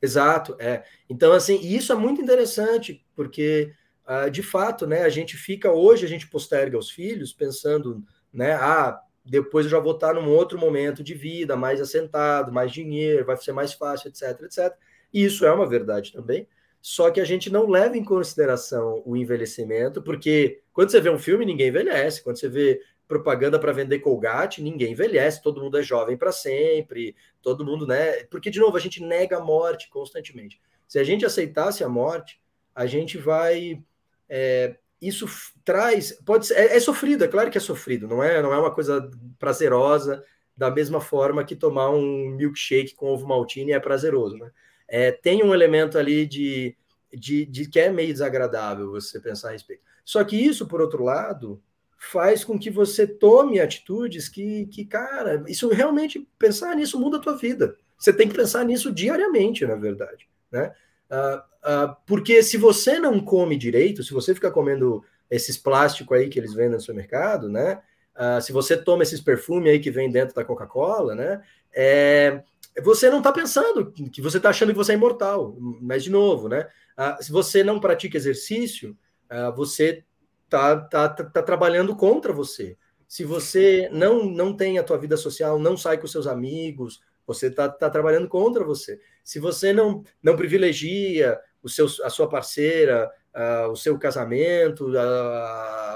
Exato, é. Então, assim, isso é muito interessante, porque uh, de fato, né, a gente fica hoje, a gente posterga os filhos pensando, né, ah, depois eu já vou estar num outro momento de vida, mais assentado, mais dinheiro, vai ser mais fácil, etc, etc. Isso é uma verdade também. Só que a gente não leva em consideração o envelhecimento, porque quando você vê um filme, ninguém envelhece. Quando você vê propaganda para vender Colgate, ninguém envelhece, todo mundo é jovem para sempre, todo mundo, né? Porque, de novo, a gente nega a morte constantemente. Se a gente aceitasse a morte, a gente vai. É, isso traz. Pode ser, é, é, sofrido, é claro que é sofrido, não é, não é uma coisa prazerosa, da mesma forma que tomar um milkshake com ovo maltine é prazeroso, né? É, tem um elemento ali de, de, de, que é meio desagradável você pensar a respeito. Só que isso, por outro lado, faz com que você tome atitudes que, que cara, isso realmente, pensar nisso muda a tua vida. Você tem que pensar nisso diariamente, na verdade, né? Uh, uh, porque se você não come direito, se você fica comendo esses plásticos aí que eles vendem no supermercado, né? Uh, se você toma esses perfumes aí que vem dentro da Coca-Cola, né? É, você não está pensando que você está achando que você é imortal. Mas, de novo, né? Ah, se você não pratica exercício, ah, você está tá, tá, tá, trabalhando contra você. Se você não, não tem a tua vida social, não sai com seus amigos, você está tá trabalhando contra você. Se você não, não privilegia o seu, a sua parceira, uh, o seu casamento,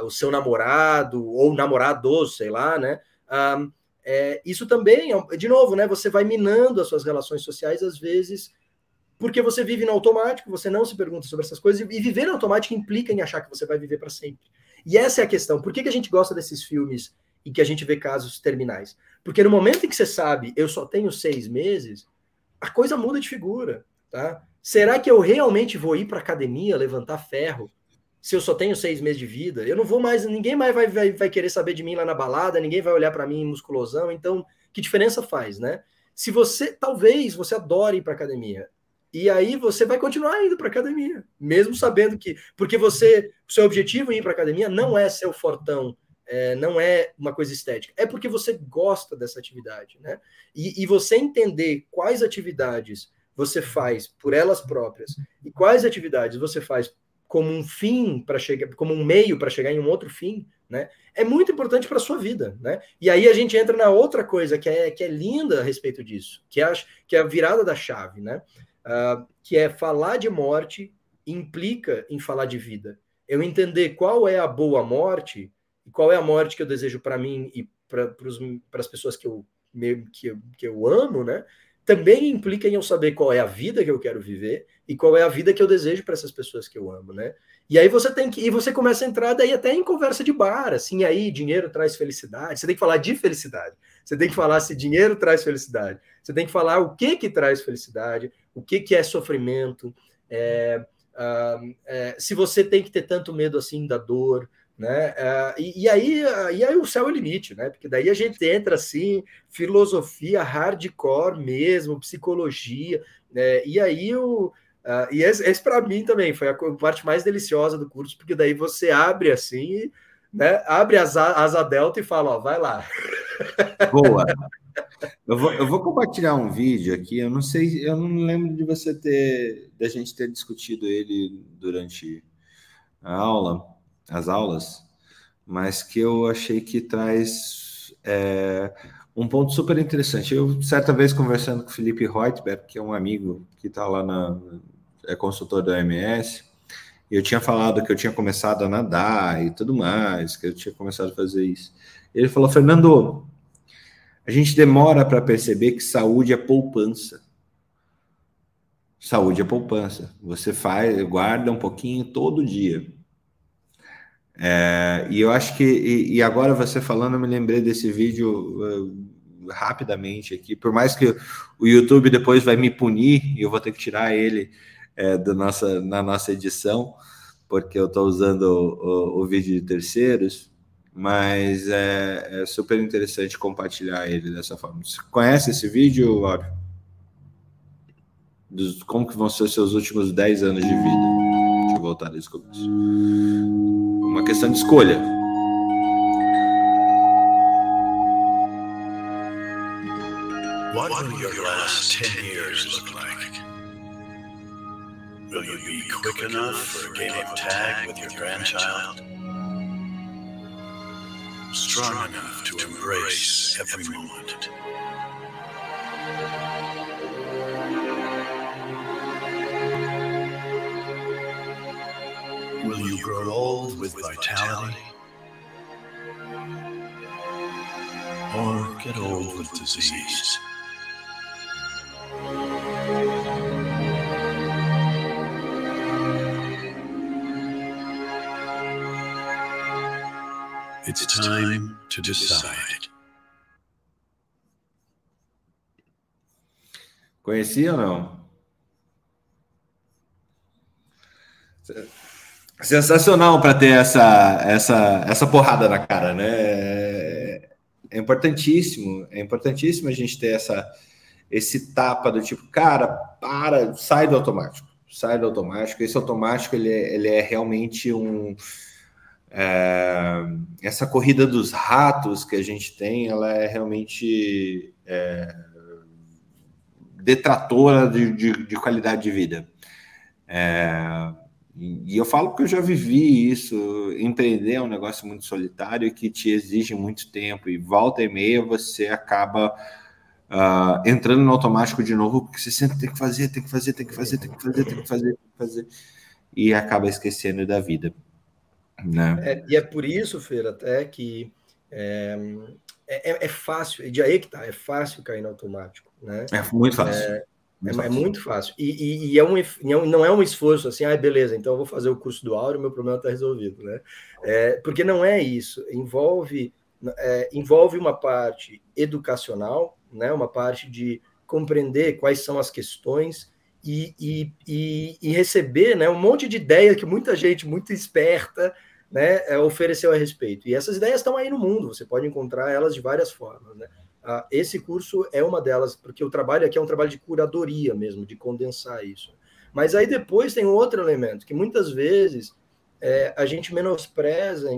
o seu namorado, ou namorados, sei lá, né? É, isso também, é de novo, né, você vai minando as suas relações sociais, às vezes, porque você vive no automático, você não se pergunta sobre essas coisas, e viver no automático implica em achar que você vai viver para sempre. E essa é a questão. Por que, que a gente gosta desses filmes em que a gente vê casos terminais? Porque no momento em que você sabe, eu só tenho seis meses, a coisa muda de figura, tá? Será que eu realmente vou ir para academia levantar ferro se eu só tenho seis meses de vida? Eu não vou mais, ninguém mais vai, vai, vai querer saber de mim lá na balada, ninguém vai olhar para mim musculosão. Então, que diferença faz, né? Se você, talvez, você adore ir para academia. E aí você vai continuar indo para academia, mesmo sabendo que, porque você, seu objetivo em ir para academia não é ser o fortão, é, não é uma coisa estética, é porque você gosta dessa atividade, né? E, e você entender quais atividades você faz por elas próprias e quais atividades você faz como um fim para chegar, como um meio para chegar em um outro fim, né? É muito importante para a sua vida, né? E aí a gente entra na outra coisa que é, que é linda a respeito disso, que é, que é a virada da chave, né? Uh, que é falar de morte implica em falar de vida. Eu entender qual é a boa morte e qual é a morte que eu desejo para mim e para as pessoas que eu, que, eu, que eu amo, né? Também implica em eu saber qual é a vida que eu quero viver e qual é a vida que eu desejo para essas pessoas que eu amo, né? E aí você tem que e você começa a entrar daí até em conversa de bar, assim, aí dinheiro traz felicidade. Você tem que falar de felicidade. Você tem que falar se dinheiro traz felicidade. Você tem que falar o que que traz felicidade, o que que é sofrimento, é, uh, é, se você tem que ter tanto medo assim da dor, né? Uh, e, e, aí, e aí o céu é o limite, né? Porque daí a gente entra assim, filosofia hardcore mesmo, psicologia, né? E aí o uh, e esse, esse para mim também foi a parte mais deliciosa do curso, porque daí você abre assim, né? Abre as asa delta e fala, ó, vai lá. Boa. Eu vou, eu vou compartilhar um vídeo aqui. Eu não sei, eu não lembro de você ter, da gente ter discutido ele durante a aula as aulas, mas que eu achei que traz é, um ponto super interessante. Eu, certa vez, conversando com o Felipe Reutberg, que é um amigo que está lá na. é consultor da OMS, eu tinha falado que eu tinha começado a nadar e tudo mais, que eu tinha começado a fazer isso. Ele falou: Fernando, a gente demora para perceber que saúde é poupança. Saúde é poupança. Você faz, guarda um pouquinho todo dia. É, e eu acho que, e, e, agora você falando, eu me lembrei desse vídeo uh, rapidamente aqui, por mais que o YouTube depois vai me punir e eu vou ter que tirar ele é, do nossa, na nossa edição, porque eu estou usando o, o, o, vídeo de terceiros, mas é, é, super interessante compartilhar ele dessa forma. Você conhece esse vídeo, Laura? Dos, como que vão ser seus últimos 10 anos de vida? Deixa eu voltar desse começo uma questão de escolha. What will your last 10 years look like? Will you be quick enough for a game of tag with your grandchild? Strong enough to embrace every moment? Grow old with vitality? Or get old with disease? It's time to decide. Conhecia ou não? Sensacional para ter essa, essa, essa porrada na cara, né? É, é importantíssimo, é importantíssimo a gente ter essa, esse tapa do tipo, cara, para, sai do automático, sai do automático. Esse automático ele é, ele é realmente um é, essa corrida dos ratos que a gente tem, ela é realmente é, detratora de, de, de, qualidade de vida. É, e eu falo porque eu já vivi isso. Empreender é um negócio muito solitário que te exige muito tempo, e volta e meia você acaba uh, entrando no automático de novo, porque você sempre tem que fazer, tem que fazer, tem que fazer, tem que fazer, tem que fazer, tem que fazer, e acaba esquecendo da vida. Né? É, e é por isso, Feira, até que é, é, é fácil, de aí que tá, é fácil cair no automático. Né? É muito fácil. É, É, é, muito fácil. E, e, e é, um, é não é um esforço assim, ah, beleza, então eu vou fazer o curso do áudio, meu problema está resolvido, né? É, porque não é isso. Envolve, é, envolve uma parte educacional, né? Uma parte de compreender quais são as questões e, e, e, e receber né, um monte de ideia que muita gente muito esperta né, é, ofereceu a respeito. E essas ideias estão aí no mundo, você pode encontrar elas de várias formas. Né? Ah, esse curso é uma delas, porque o trabalho aqui é um trabalho de curadoria mesmo, de condensar isso. Mas aí depois tem outro elemento, que muitas vezes é, a gente menospreza,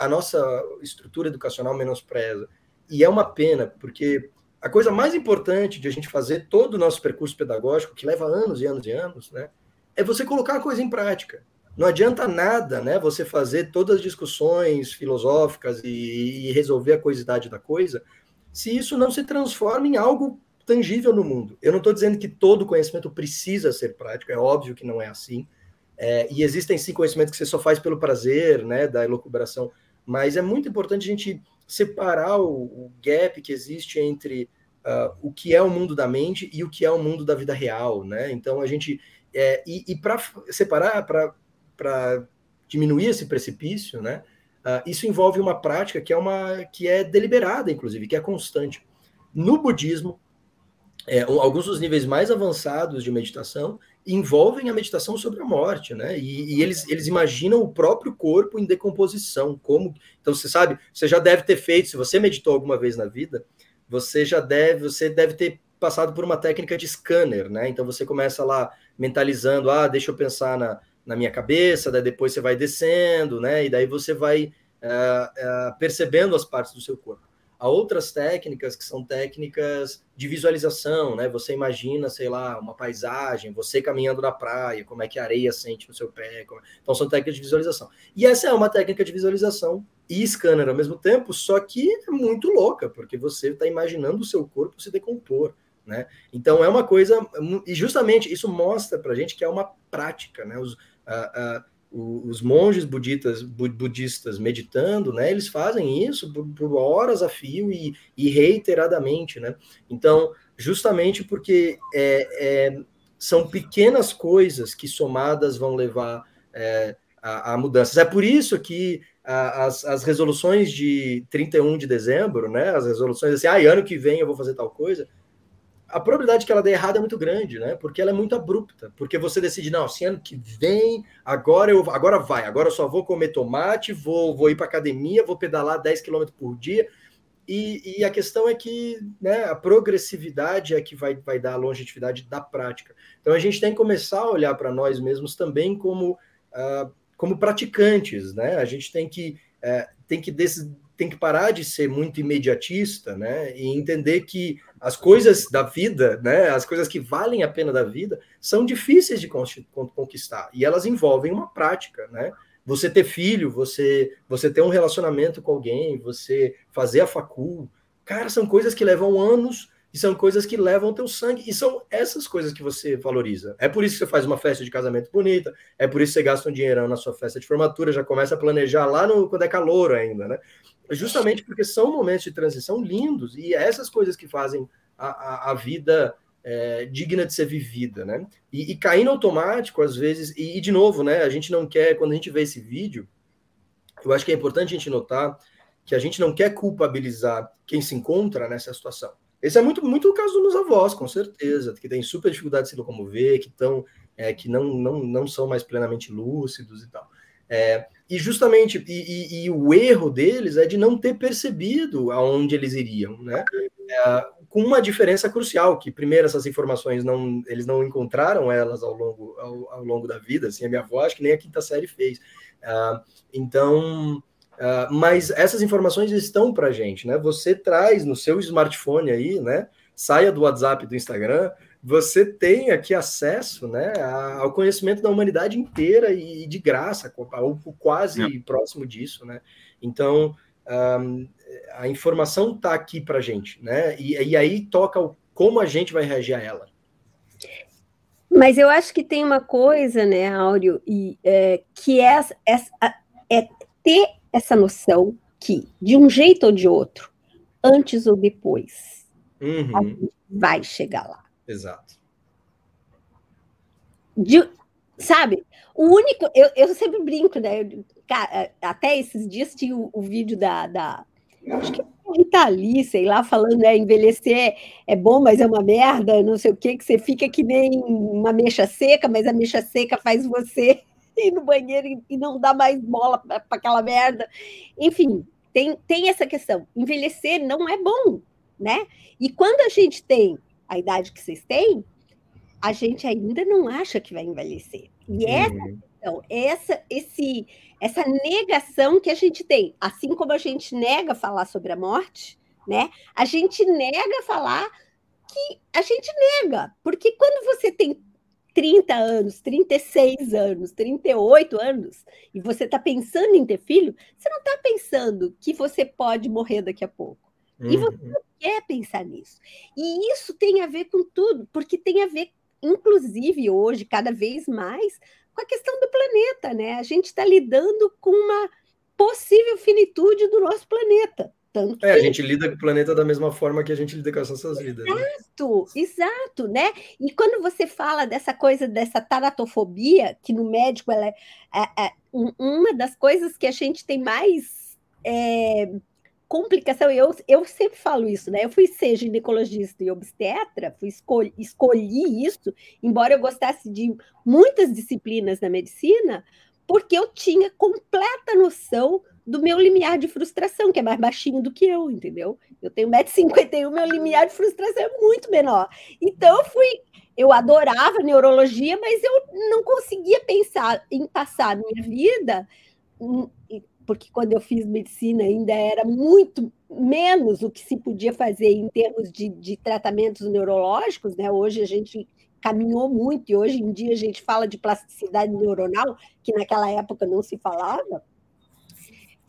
a nossa estrutura educacional menospreza. E é uma pena, porque a coisa mais importante de a gente fazer todo o nosso percurso pedagógico, que leva anos e anos e anos, né, é você colocar a coisa em prática. Não adianta nada, né, você fazer todas as discussões filosóficas e, e resolver a coisidade da coisa, se isso não se transforma em algo tangível no mundo. Eu não estou dizendo que todo conhecimento precisa ser prático, é óbvio que não é assim. É, e existem sim conhecimentos que você só faz pelo prazer, né, da elucubração, mas é muito importante a gente separar o, o gap que existe entre uh, o que é o mundo da mente e o que é o mundo da vida real, né? Então a gente é, e, e para separar, para diminuir esse precipício, né? Uh, isso envolve uma prática que é uma que é deliberada, inclusive, que é constante. No budismo, é, alguns dos níveis mais avançados de meditação envolvem a meditação sobre a morte, né? E, e, eles, eles imaginam o próprio corpo em decomposição, como então você sabe, você já deve ter feito, se você meditou alguma vez na vida, você já deve, você deve ter passado por uma técnica de scanner, né? Então você começa lá mentalizando, ah, deixa eu pensar na, na minha cabeça, daí depois você vai descendo, né? E daí você vai uh, uh, percebendo as partes do seu corpo. Há outras técnicas que são técnicas de visualização, né? Você imagina, sei lá, uma paisagem, você caminhando na praia, como é que a areia sente no seu pé. Como... Então são técnicas de visualização. E essa é uma técnica de visualização e scanner ao mesmo tempo, só que é muito louca, porque você está imaginando o seu corpo se decompor. Né? Então é uma coisa, e justamente isso mostra para a gente que é uma prática, né? Os, os monges budistas, budistas meditando, né, eles fazem isso por, por horas a fio e, e, reiteradamente, né? Então, justamente porque é, é, são pequenas coisas que somadas vão levar é, a, a, mudanças. É por isso que a, as, as resoluções de 31 de dezembro, né, as resoluções assim, ah, ano que vem eu vou fazer tal coisa, a probabilidade que ela dê errado é muito grande, né? Porque ela é muito abrupta. Porque você decide, não, assim, ano que vem, agora eu agora vai, agora eu só vou comer tomate, vou, vou ir para academia, vou pedalar 10 km por dia. E, e, a questão é que né, a progressividade é que vai, vai dar a longevidade da prática. Então a gente tem que começar a olhar para nós mesmos também como, uh, como praticantes, né? A gente tem que, uh, tem que des tem que parar de ser muito imediatista, né? E entender que as coisas da vida, né? As coisas que valem a pena da vida são difíceis de conquistar e elas envolvem uma prática, né? Você ter filho, você você ter um relacionamento com alguém, você fazer a facul, cara, são coisas que levam anos e são coisas que levam teu sangue, e são essas coisas que você valoriza. É por isso que você faz uma festa de casamento bonita, é por isso que você gasta um dinheirão na sua festa de formatura, já começa a planejar lá no, quando é calor ainda, né? Justamente porque são momentos de transição lindos, e é essas coisas que fazem a, a, a vida é, digna de ser vivida, né? E, e cair no automático, às vezes, e, e de novo, né? A gente não quer, quando a gente vê esse vídeo, eu acho que é importante a gente notar que a gente não quer culpabilizar quem se encontra nessa situação. Esse é muito, muito o caso dos meus avós, com certeza, que têm super dificuldade de se locomover, que, estão, é, que não, não, não são mais plenamente lúcidos e tal. É, e justamente, e, e, e, o erro deles é de não ter percebido aonde eles iriam, né? É, com uma diferença crucial, que primeiro essas informações não, eles não encontraram elas ao longo, ao, ao longo da vida, assim, a minha avó acho que nem a quinta série fez. Uh, então, Uh, mas essas informações estão para a gente, né? Você traz no seu smartphone aí, né? Saia do WhatsApp do Instagram, você tem aqui acesso né, ao conhecimento da humanidade inteira e de graça, ou quase é. próximo disso, né? Então, um, a informação está aqui para a gente, né? E, e aí toca o, como a gente vai reagir a ela. Mas eu acho que tem uma coisa, né, Áureo, e, é, que é, é, é ter essa noção que, de um jeito ou de outro, antes ou depois, uhum. vai chegar lá. Exato. de, sabe? O único, eu, eu sempre brinco, né? cara, até esses dias tinha o, o vídeo da, da acho que Rita ali, sei lá, falando, né, envelhecer é bom, mas é uma merda, não sei o que, que você fica que nem uma mecha seca, mas a mecha seca faz você ir no banheiro e, e não dar mais bola para aquela merda. Enfim, tem, tem essa questão. Envelhecer não é bom, né? E quando a gente tem a idade que vocês têm, a gente ainda não acha que vai envelhecer. E essa uhum. questão, essa, esse, essa negação que a gente tem, assim como a gente nega falar sobre a morte, né? A gente nega falar que a gente nega, porque quando você tem 30 anos, 36 anos, 38 anos, e você está pensando em ter filho, você não está pensando que você pode morrer daqui a pouco. Uhum. E você uhum. não quer pensar nisso. E isso tem a ver com tudo, porque tem a ver, inclusive hoje, cada vez mais, com a questão do planeta, né? A gente está lidando com uma possível finitude do nosso planeta. Tanto é, a gente lida com o planeta da mesma forma que a gente lida com as nossas vidas. Né? Exato, né? exato, né? E quando você fala dessa coisa, dessa taratofobia, que no médico ela é, é, é uma das coisas que a gente tem mais é, complicação, eu, eu sempre falo isso, né? Eu fui ser ginecologista e obstetra, fui escolhi, escolhi isso, embora eu gostasse de muitas disciplinas na medicina, porque eu tinha completa noção do meu limiar de frustração, que é mais baixinho do que eu, entendeu? Eu tenho 1,51m, meu limiar de frustração é muito menor. Então eu fui, eu adorava neurologia, mas eu não conseguia pensar em passar a minha vida porque quando eu fiz medicina ainda era muito menos o que se podia fazer em termos de, de tratamentos neurológicos, né? Hoje a gente caminhou muito e hoje em dia a gente fala de plasticidade neuronal, que naquela época não se falava.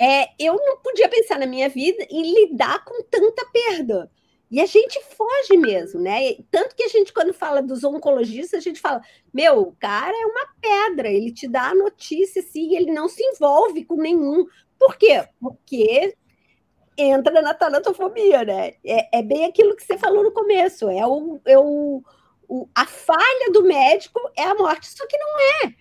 É, eu não podia pensar na minha vida em lidar com tanta perda. E a gente foge mesmo, né? Tanto que a gente, quando fala dos oncologistas, a gente fala: meu, o cara é uma pedra, ele te dá a notícia assim, ele não se envolve com nenhum. Por quê? Porque entra na tanatofobia, né? É, é bem aquilo que você falou no começo: é, o, é o, o, a falha do médico é a morte. Só que não é.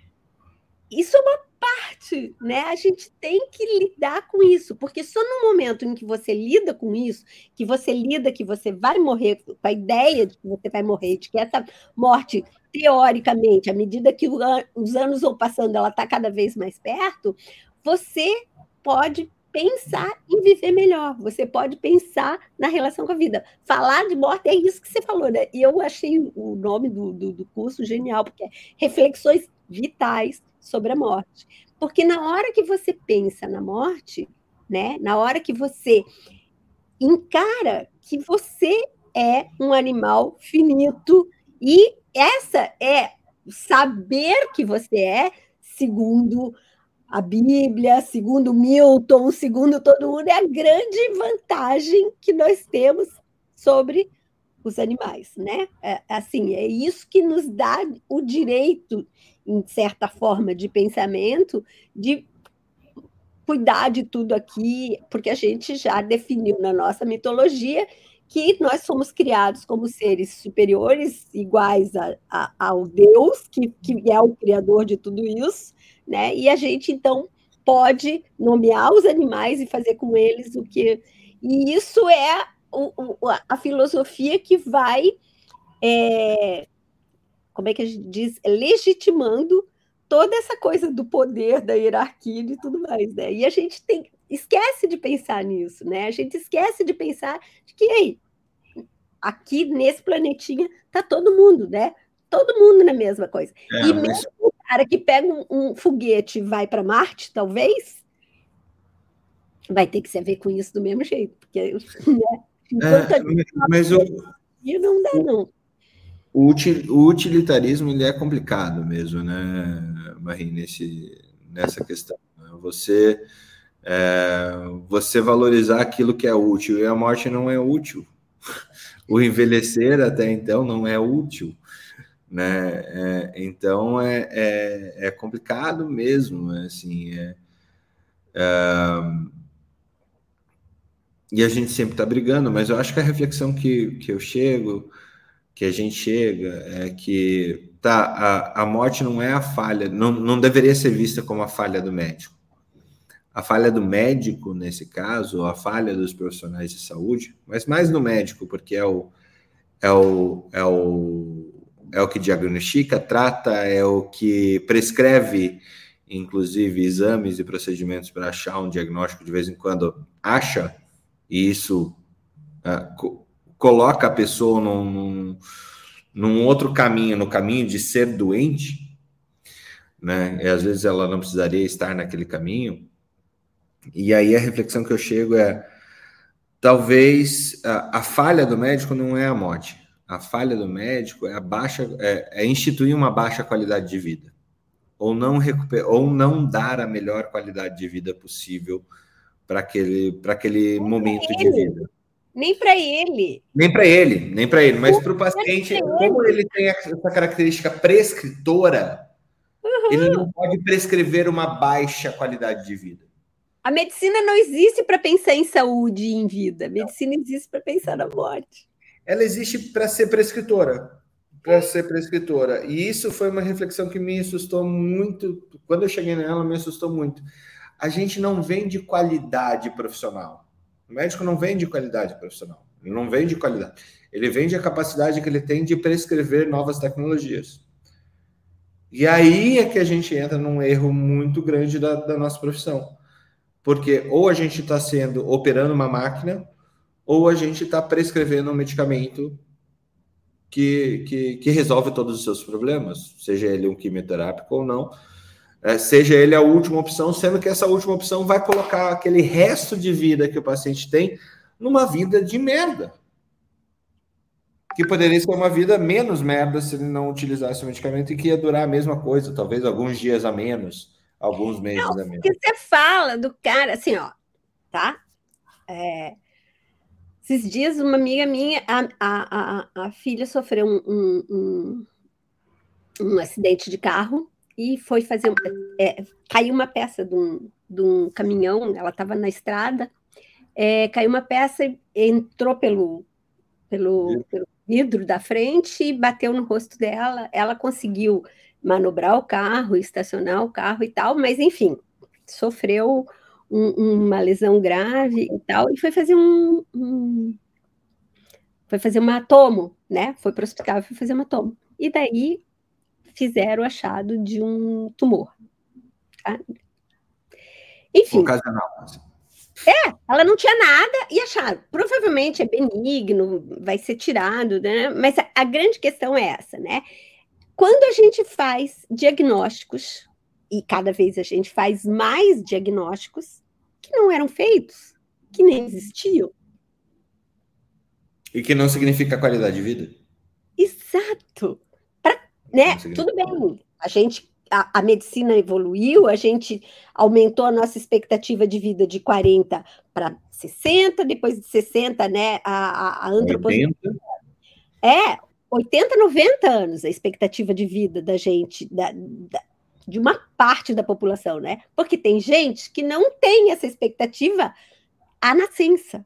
Isso é uma parte, né? A gente tem que lidar com isso, porque só no momento em que você lida com isso, que você lida que você vai morrer, com a ideia de que você vai morrer, de que essa morte, teoricamente, à medida que os anos vão passando, ela está cada vez mais perto, você pode pensar em viver melhor, você pode pensar na relação com a vida. Falar de morte é isso que você falou, né? E eu achei o nome do, do, do curso genial, porque é Reflexões Vitais sobre a morte. Porque na hora que você pensa na morte, né, na hora que você encara que você é um animal finito e essa é saber que você é, segundo a Bíblia, segundo Milton, segundo todo mundo, é a grande vantagem que nós temos sobre os animais, né? É, assim, é isso que nos dá o direito em certa forma de pensamento, de cuidar de tudo aqui, porque a gente já definiu na nossa mitologia que nós somos criados como seres superiores, iguais a, a, ao Deus, que, que é o criador de tudo isso, né? E a gente, então, pode nomear os animais e fazer com eles o que. E isso é o, o, a filosofia que vai é, como é que a gente diz, legitimando toda essa coisa do poder, da hierarquia e tudo mais, né? E a gente tem esquece de pensar nisso, né? A gente esquece de pensar de que aí, aqui nesse planetinha tá todo mundo, né? Todo mundo na mesma coisa. É, e mesmo o cara que pega um, um foguete e vai para Marte, talvez, vai ter que se ver com isso do mesmo jeito, porque né? É, mas, mas o, não dá não o, util, o utilitarismo ele é complicado mesmo, né, Marie, nesse, nessa questão. Né? Você, é, você valorizar aquilo que é útil, e a morte não é útil. O envelhecer até então não é útil. Né? É, então é, é, é, complicado mesmo, assim, é, é, e a gente sempre está brigando, mas eu acho que a reflexão que, que eu chego que a gente chega é que tá, a, a morte não é a falha, não, não deveria ser vista como a falha do médico. A falha do médico, nesse caso, a falha dos profissionais de saúde, mas mais no médico, porque é o, é o, é o, é o que diagnostica, trata, é o que prescreve, inclusive, exames e procedimentos para achar um diagnóstico, de vez em quando acha, e isso uh, co coloca a pessoa num, num, num outro caminho, no caminho de ser doente, né? E às vezes ela não precisaria estar naquele caminho. E aí a reflexão que eu chego é: talvez a, a falha do médico não é a morte. A falha do médico é a baixa, é, é instituir uma baixa qualidade de vida, ou não recuperar, ou não dar a melhor qualidade de vida possível para aquele, para aquele momento de vida. Nem para ele. Nem para ele, nem para ele. Mas para o paciente, como ele tem essa característica prescritora, uhum. ele não pode prescrever uma baixa qualidade de vida. A medicina não existe para pensar em saúde e em vida. A medicina não. existe para pensar na morte. Ela existe para ser prescritora. Para ser prescritora. E isso foi uma reflexão que me assustou muito. Quando eu cheguei nela, me assustou muito. A gente não vende qualidade profissional. O médico não vende qualidade profissional. Ele não vende qualidade. Ele vende a capacidade que ele tem de prescrever novas tecnologias. E aí é que a gente entra num erro muito grande da, da nossa profissão porque ou a gente está sendo operando uma máquina, ou a gente está prescrevendo um medicamento que, que, que, resolve todos os seus problemas, seja ele um quimioterápico ou não, seja ele a última opção, sendo que essa última opção vai colocar aquele resto de vida que o paciente tem numa vida de merda. Que poderia ser uma vida menos merda se ele não utilizasse o medicamento e que ia durar a mesma coisa, talvez alguns dias a menos alguns meses não, a menos. Porque você fala do cara, assim, ó, tá? É, esses dias, uma amiga minha, a, a, a, a filha sofreu um, um, um, um, acidente de carro e foi fazer. É, caiu uma peça de um, de um caminhão, ela estava na estrada, é, caiu uma peça entrou pelo, pelo, pelo vidro da frente e bateu no rosto dela. Ela conseguiu manobrar o carro, estacionar o carro e tal, mas enfim, sofreu um, uma lesão grave e tal, e foi fazer um, um foi fazer uma tomo, né? Foi para o hospital e foi fazer uma tomo. E daí fizeram o achado de um tumor. Tá? Enfim. Ocasional. Assim. É, ela não tinha nada e acharam. Provavelmente é benigno, vai ser tirado, né? Mas a, a grande questão é essa, né? Quando a gente faz diagnósticos, e cada vez a gente faz mais diagnósticos que não eram feitos, que nem existiam. E que não significa qualidade de vida. Exato. Né? Tudo bem. A gente a, a, medicina evoluiu, a gente aumentou a nossa expectativa de vida de 40 para 60, depois de 60, né? A, a, a antroposofia. É, 80, 90 anos a expectativa de vida da gente, da, da, de uma parte da população, né? Porque tem gente que não tem essa expectativa à nascença.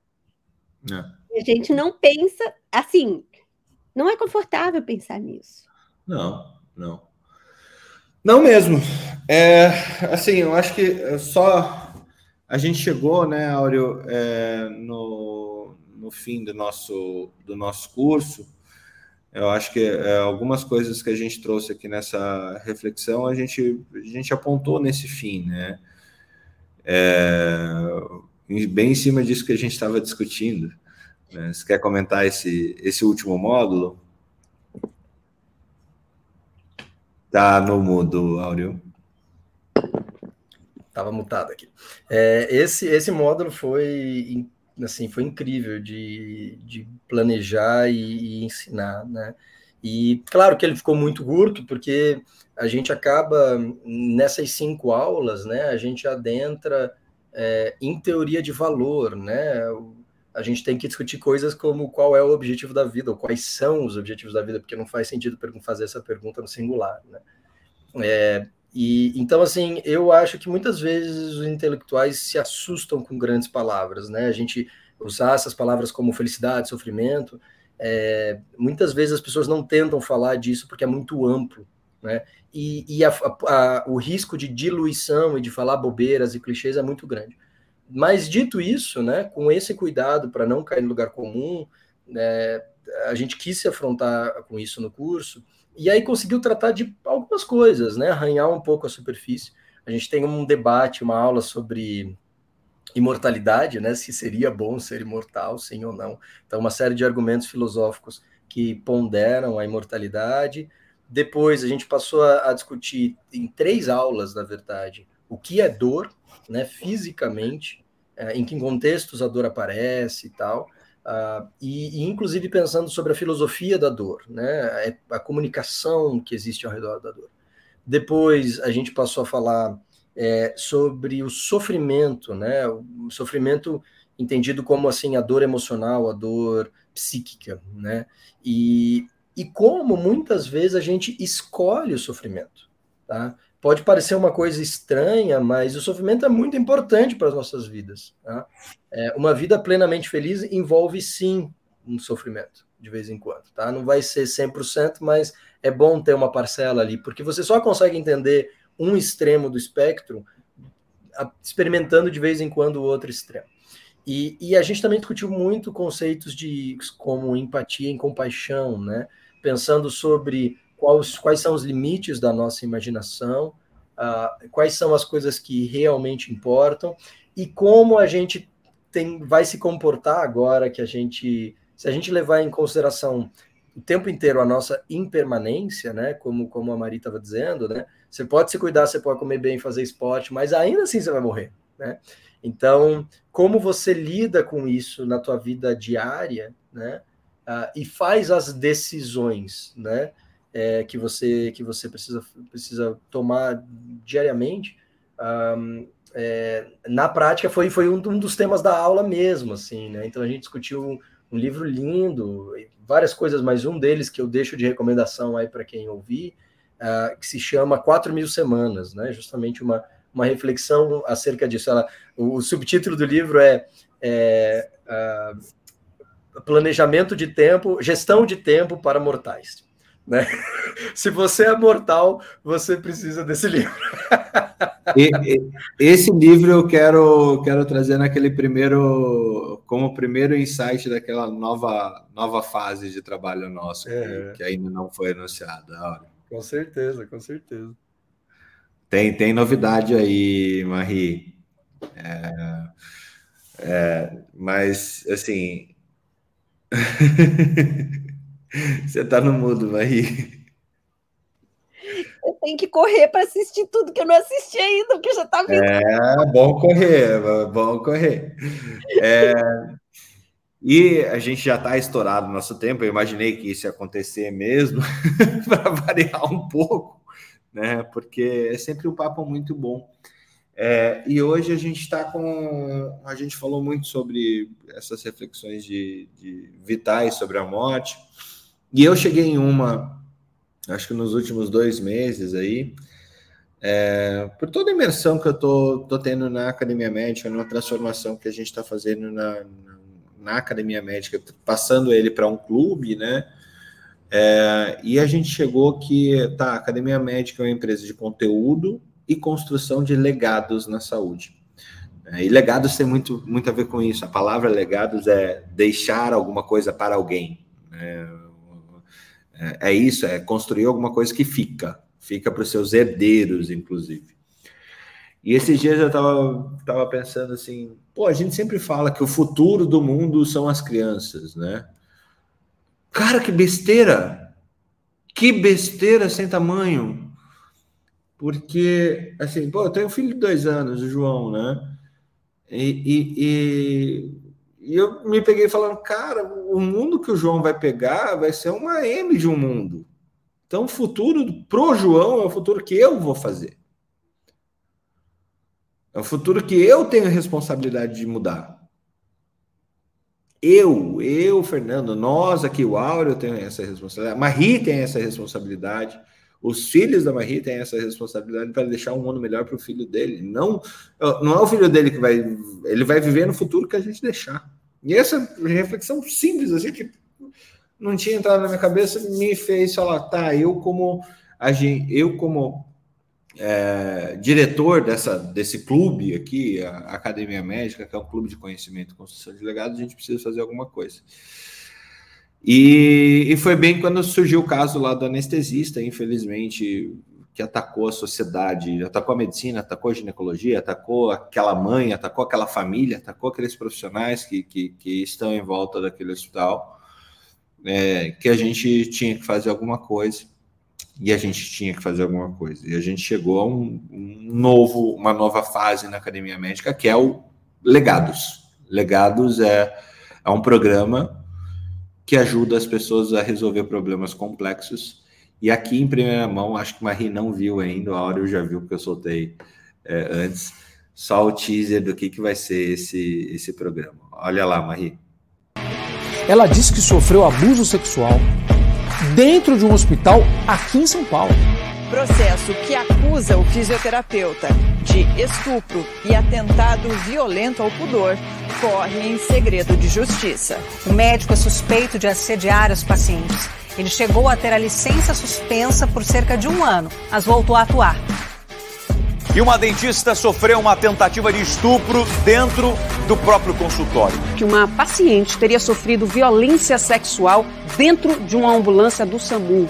É. A gente não pensa assim, não é confortável pensar nisso. Não, não. Não mesmo. É, assim, eu acho que só a gente chegou, né, Áureo, é, no, no fim do nosso, do nosso curso eu acho que é, algumas coisas que a gente trouxe aqui nessa reflexão, a gente, a gente apontou nesse fim, né? É, bem em cima disso que a gente estava discutindo. Né? Você quer comentar esse, esse último módulo? Tá no mudo, Áureo. Estava mutado aqui. É, esse, esse módulo foi assim, foi incrível de, de planejar e, e, ensinar, né? E claro que ele ficou muito curto, porque a gente acaba, nessas cinco aulas, né, a gente adentra é, em teoria de valor, né? A gente tem que discutir coisas como qual é o objetivo da vida, ou quais são os objetivos da vida, porque não faz sentido fazer essa pergunta no singular, né? É, e então, assim, eu acho que muitas vezes os intelectuais se assustam com grandes palavras, né? A gente usar essas palavras como felicidade, sofrimento, É, muitas vezes as pessoas não tentam falar disso porque é muito amplo, né? E, e a, a, o risco de diluição e de falar bobeiras e clichês é muito grande. Mas dito isso, né, com esse cuidado para não cair no lugar comum, né, a gente quis se afrontar com isso no curso e aí conseguiu tratar de algumas coisas, né, arranhar um pouco a superfície. A gente tem um debate, uma aula sobre imortalidade, né, se seria bom ser imortal, sim ou não. Então, uma série de argumentos filosóficos que ponderam a imortalidade. Depois, a gente passou a, a discutir em três aulas, na verdade, o que é dor, né, fisicamente, é, em que contextos a dor aparece e tal. Uh, e, e, inclusive pensando sobre a filosofia da dor, né, é a comunicação que existe ao redor da dor. Depois a gente passou a falar é, sobre o sofrimento, né, o sofrimento entendido como assim a dor emocional, a dor psíquica, né, e, e como muitas vezes a gente escolhe o sofrimento, tá? Pode parecer uma coisa estranha, mas o sofrimento é muito importante para as nossas vidas. Tá? É, uma vida plenamente feliz envolve sim um sofrimento, de vez em quando. Tá? Não vai ser 100%, mas é bom ter uma parcela ali, porque você só consegue entender um extremo do espectro experimentando de vez em quando o outro extremo. E, e, a gente também discutiu muito conceitos de como empatia e compaixão, né? Pensando sobre quais, quais são os limites da nossa imaginação, uh, quais são as coisas que realmente importam e como a gente tem, vai se comportar agora que a gente, se a gente levar em consideração o tempo inteiro a nossa impermanência, né? Como, como a Mari estava dizendo, né? Você pode se cuidar, você pode comer bem, fazer esporte, mas ainda assim você vai morrer, né? Então, como você lida com isso na tua vida diária, né? Uh, e faz as decisões, né? É, que você que você precisa, precisa tomar diariamente. Um, é, na prática foi, foi um, um, dos temas da aula mesmo, assim, né? Então a gente discutiu um, livro lindo, várias coisas, mas um deles que eu deixo de recomendação aí para quem ouvir, uh, que se chama Quatro Mil Semanas, né? Justamente uma, uma reflexão acerca disso. Ela, o, o subtítulo do livro é, é uh, Planejamento de Tempo, Gestão de Tempo para Mortais. Né? Se você é mortal, você precisa desse livro. E, e, esse livro eu quero, quero trazer naquele primeiro, como primeiro insight daquela nova, nova fase de trabalho nosso, é. que, que, ainda não foi anunciada. Com certeza, com certeza. Tem, tem novidade aí, Marie. É, é, mas, assim. Você está no mudo, Marie. Eu tenho que correr para assistir tudo que eu não assisti ainda, porque já está vindo. É bom correr, bom correr. É, e a gente já está estourado no nosso tempo. Eu imaginei que isso ia acontecer mesmo, para variar um pouco, né? Porque é sempre um papo muito bom. É, e hoje a gente está com. A gente falou muito sobre essas reflexões de, de vitais sobre a morte. E eu cheguei em uma, acho que nos últimos dois meses aí, é, por toda a imersão que eu tô, tô tendo na academia médica, numa transformação que a gente está fazendo na, na, academia médica, passando ele para um clube, né? É, e a gente chegou que tá, a academia médica é uma empresa de conteúdo e construção de legados na saúde. É, e legados tem muito, muito a ver com isso. A palavra legados é deixar alguma coisa para alguém. Né? É, é isso, é construir alguma coisa que fica, fica para os seus herdeiros, inclusive. E esses dias eu estava tava pensando assim, pô, a gente sempre fala que o futuro do mundo são as crianças, né? Cara, que besteira! Que besteira sem tamanho! Porque, assim, pô, eu tenho um filho de dois anos, o João, né? E, e, e eu me peguei falando, cara, o mundo que o João vai pegar vai ser uma M de um mundo. Então, o futuro pro João é o futuro que eu vou fazer. É o futuro que eu tenho a responsabilidade de mudar. Eu, eu, Fernando, nós aqui, o Áureo tem essa responsabilidade, a Marie tem essa responsabilidade, os filhos da Marie têm essa responsabilidade para deixar um mundo melhor para o filho dele. Não, não é o filho dele que vai, ele vai viver no futuro que a gente deixar. E essa reflexão simples, assim, que não tinha entrado na minha cabeça, me fez falar, tá, eu como eu como é, diretor dessa, desse clube aqui, a Academia Médica, que é um clube de conhecimento e construção de legados, a gente precisa fazer alguma coisa. E, e foi bem quando surgiu o caso lá do anestesista, infelizmente, que atacou a sociedade, atacou a medicina, atacou a ginecologia, atacou aquela mãe, atacou aquela família, atacou aqueles profissionais que, que, que estão em volta daquele hospital, é, que a gente tinha que fazer alguma coisa e a gente tinha que fazer alguma coisa. E a gente chegou a um, um novo, uma nova fase na academia médica, que é o Legados. Legados é, é um programa que ajuda as pessoas a resolver problemas complexos e aqui em primeira mão, acho que Marie não viu ainda, a Áureo já viu, porque eu soltei é, antes, só o teaser do que, que vai ser esse, esse programa. Olha lá, Marie. Ela disse que sofreu abuso sexual dentro de um hospital aqui em São Paulo. Processo que acusa o fisioterapeuta de estupro e atentado violento ao pudor corre em segredo de justiça. O médico é suspeito de assediar os pacientes ele chegou a ter a licença suspensa por cerca de um ano, mas voltou a atuar. E uma dentista sofreu uma tentativa de estupro dentro do próprio consultório. Que uma paciente teria sofrido violência sexual dentro de uma ambulância do SAMU.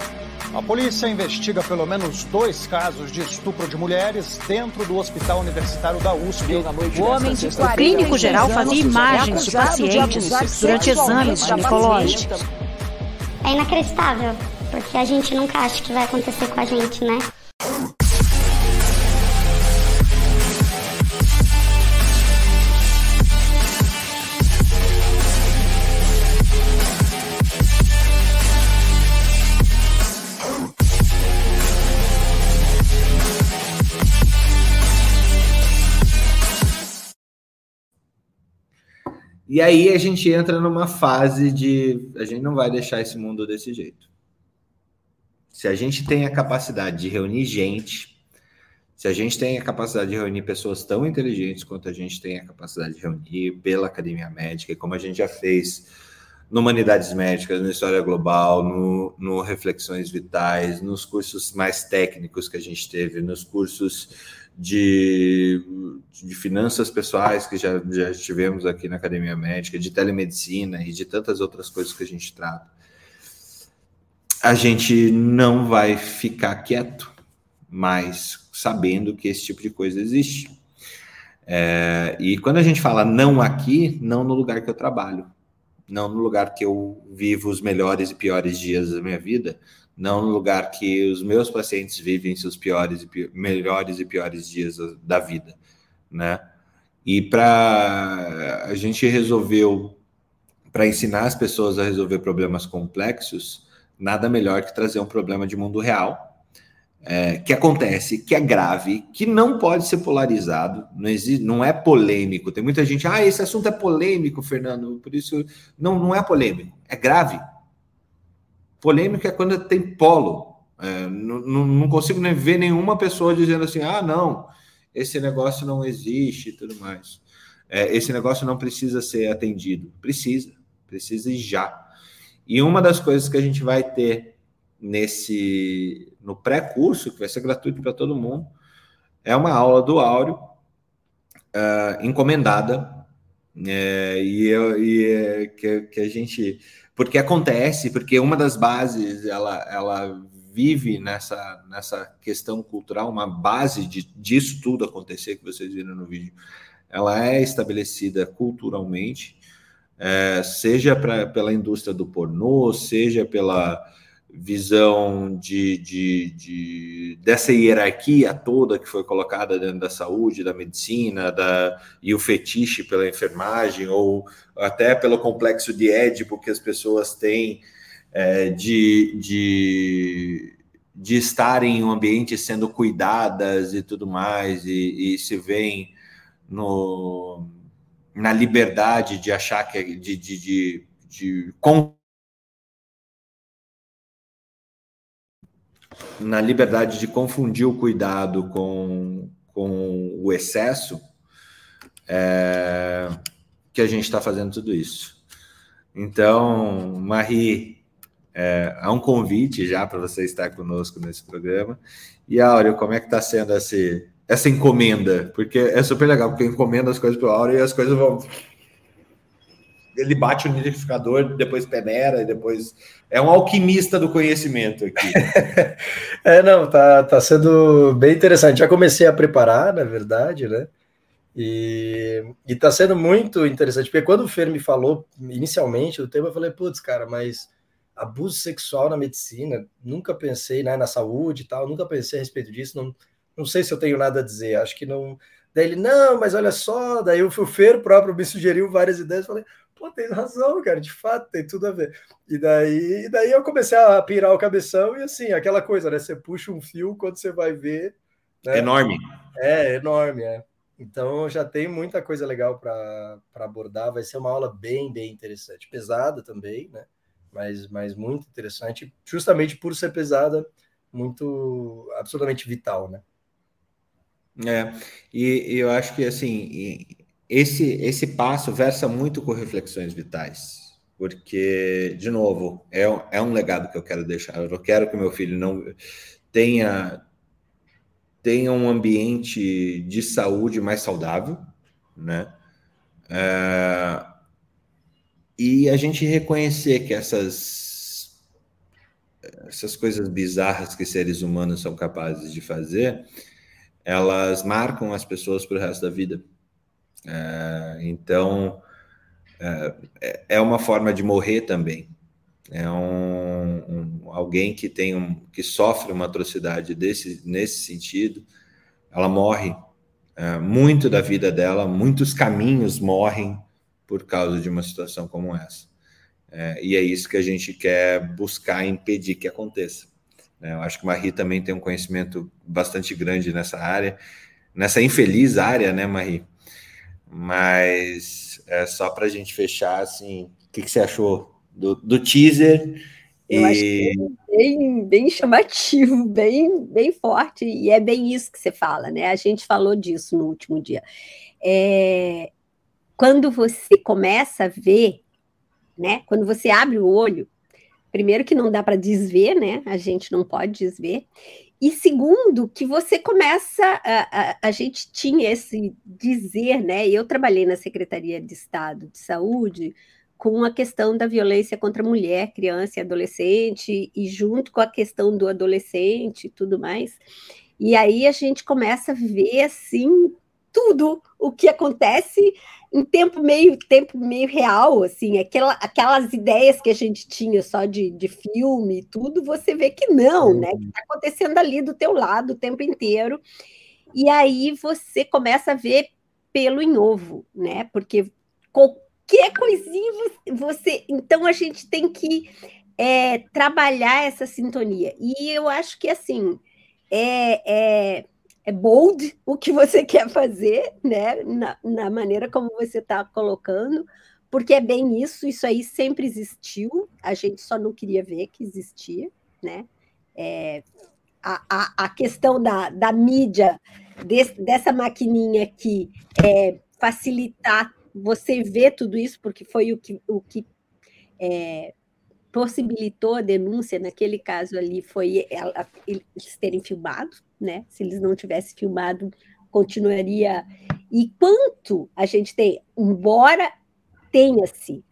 A polícia investiga pelo menos dois casos de estupro de mulheres dentro do Hospital Universitário da USP. O homem de o clínico geral fazia imagens de pacientes durante exames ginecológicos. É inacreditável, porque a gente nunca acha que vai acontecer com a gente, né? E aí a gente entra numa fase de a gente não vai deixar esse mundo desse jeito. Se a gente tem a capacidade de reunir gente, se a gente tem a capacidade de reunir pessoas tão inteligentes quanto a gente tem a capacidade de reunir pela academia médica, e como a gente já fez no Humanidades Médicas, no História Global, no, no Reflexões Vitais, nos cursos mais técnicos que a gente teve, nos cursos de, de finanças pessoais que já, já tivemos aqui na Academia Médica, de telemedicina e de tantas outras coisas que a gente trata. A gente não vai ficar quieto, mas sabendo que esse tipo de coisa existe. É, e quando a gente fala não aqui, não no lugar que eu trabalho, não no lugar que eu vivo os melhores e piores dias da minha vida, não no lugar que os meus pacientes vivem seus piores e piores, melhores e piores dias da vida, né? E para a gente resolveu para ensinar as pessoas a resolver problemas complexos, nada melhor que trazer um problema de mundo real, é, que acontece, que é grave, que não pode ser polarizado, não, existe, não é polêmico. Tem muita gente, ah, esse assunto é polêmico, Fernando, por isso não, não é polêmico, é grave Polêmica é quando tem polo. É, não, consigo nem ver nenhuma pessoa dizendo assim: ah, não, esse negócio não existe e tudo mais. É, esse negócio não precisa ser atendido. Precisa, precisa e já. E uma das coisas que a gente vai ter nesse no pré-curso, que vai ser gratuito para todo mundo, é uma aula do Áureo uh, encomendada. É, e, eu, e é, que, que a gente porque acontece, porque uma das bases ela, ela vive nessa, nessa questão cultural, uma base de, disso tudo acontecer que vocês viram no vídeo, ela é estabelecida culturalmente, é, seja pra, pela indústria do pornô, seja pela visão de, de, de, dessa hierarquia toda que foi colocada dentro da saúde, da medicina, da, e o fetiche pela enfermagem, ou até pelo complexo de Édipo que as pessoas têm é, de, de, de estar em um ambiente sendo cuidadas e tudo mais, e, e se veem no, na liberdade de achar que de, de, de, de na liberdade de confundir o cuidado com, com o excesso, é, que a gente está fazendo tudo isso. Então, Marie, É, há um convite já para você estar conosco nesse programa. E Áureo, como é que está sendo esse, essa encomenda? Porque é super legal, porque encomenda as coisas para o e as coisas vão. Ele bate o nidificador, depois peneira, e depois. É um alquimista do conhecimento aqui. é, não, tá, tá sendo bem interessante. Já comecei a preparar, na verdade, né? E, está sendo muito interessante, porque quando o Fer me falou inicialmente do tema, eu falei, putz, cara, mas abuso sexual na medicina, nunca pensei né, na saúde e tal, nunca pensei a respeito disso, não, não sei se eu tenho nada a dizer, acho que não. Daí ele, não, mas olha só, daí o Fer próprio me sugeriu várias ideias, falei, pô, tem razão, cara, de fato, tem tudo a ver. E daí, e daí eu comecei a pirar o cabeção e assim, aquela coisa, né? Você puxa um fio quando você vai ver. Né? Enorme. É, enorme, é. Então já tem muita coisa legal para abordar. Vai ser uma aula bem, bem interessante. Pesada também, né? Mas, mas muito interessante, justamente por ser pesada, muito absolutamente vital, né? É, e, e eu acho que assim, esse, esse passo versa muito com reflexões vitais, porque, de novo, é, é um legado que eu quero deixar. Eu quero que meu filho não tenha tenha um ambiente de saúde mais saudável, né? É, e a gente reconhecer que essas essas coisas bizarras que seres humanos são capazes de fazer, elas marcam as pessoas para o resto da vida. É, então é, é uma forma de morrer também. É um, um alguém que tem um, que sofre uma atrocidade desse, nesse sentido, ela morre. É, muito da vida dela, muitos caminhos morrem por causa de uma situação como essa. É, e é isso que a gente quer buscar impedir que aconteça. É, eu acho que Marie também tem um conhecimento bastante grande nessa área, nessa infeliz área, né, Marie? Mas é só para a gente fechar, assim, o que, que você achou do, do teaser? Eu e... acho que é bem, bem chamativo, bem, bem forte, e é bem isso que você fala, né? A gente falou disso no último dia. É, quando você começa a ver, né? Quando você abre o olho, primeiro que não dá para desver, né? A gente não pode desver. E segundo, que você começa, a, a, a, gente tinha esse dizer, né? Eu trabalhei na Secretaria de Estado de Saúde com a questão da violência contra mulher, criança e adolescente, e junto com a questão do adolescente e tudo mais. E aí a gente começa a ver assim tudo o que acontece em tempo meio tempo meio real, assim, aquela, aquelas ideias que a gente tinha só de, de filme e tudo, você vê que não, né? Que está acontecendo ali do teu lado o tempo inteiro. E aí você começa a ver pelo em ovo, né? Porque qualquer coisinha você. Então a gente tem que é, trabalhar essa sintonia. E eu acho que assim é, é é bold o que você quer fazer, né? Na, na maneira como você está colocando, porque é bem isso, isso aí sempre existiu, a gente só não queria ver que existia, né? É, a, a, a questão da, da mídia, dessa maquininha aqui, é, facilitar você ver tudo isso, porque foi o que, o que é, possibilitou a denúncia naquele caso ali foi ela, eles terem filmado, né? Se eles não tivessem filmado, continuaria. E quanto a gente tem, embora tenha-se,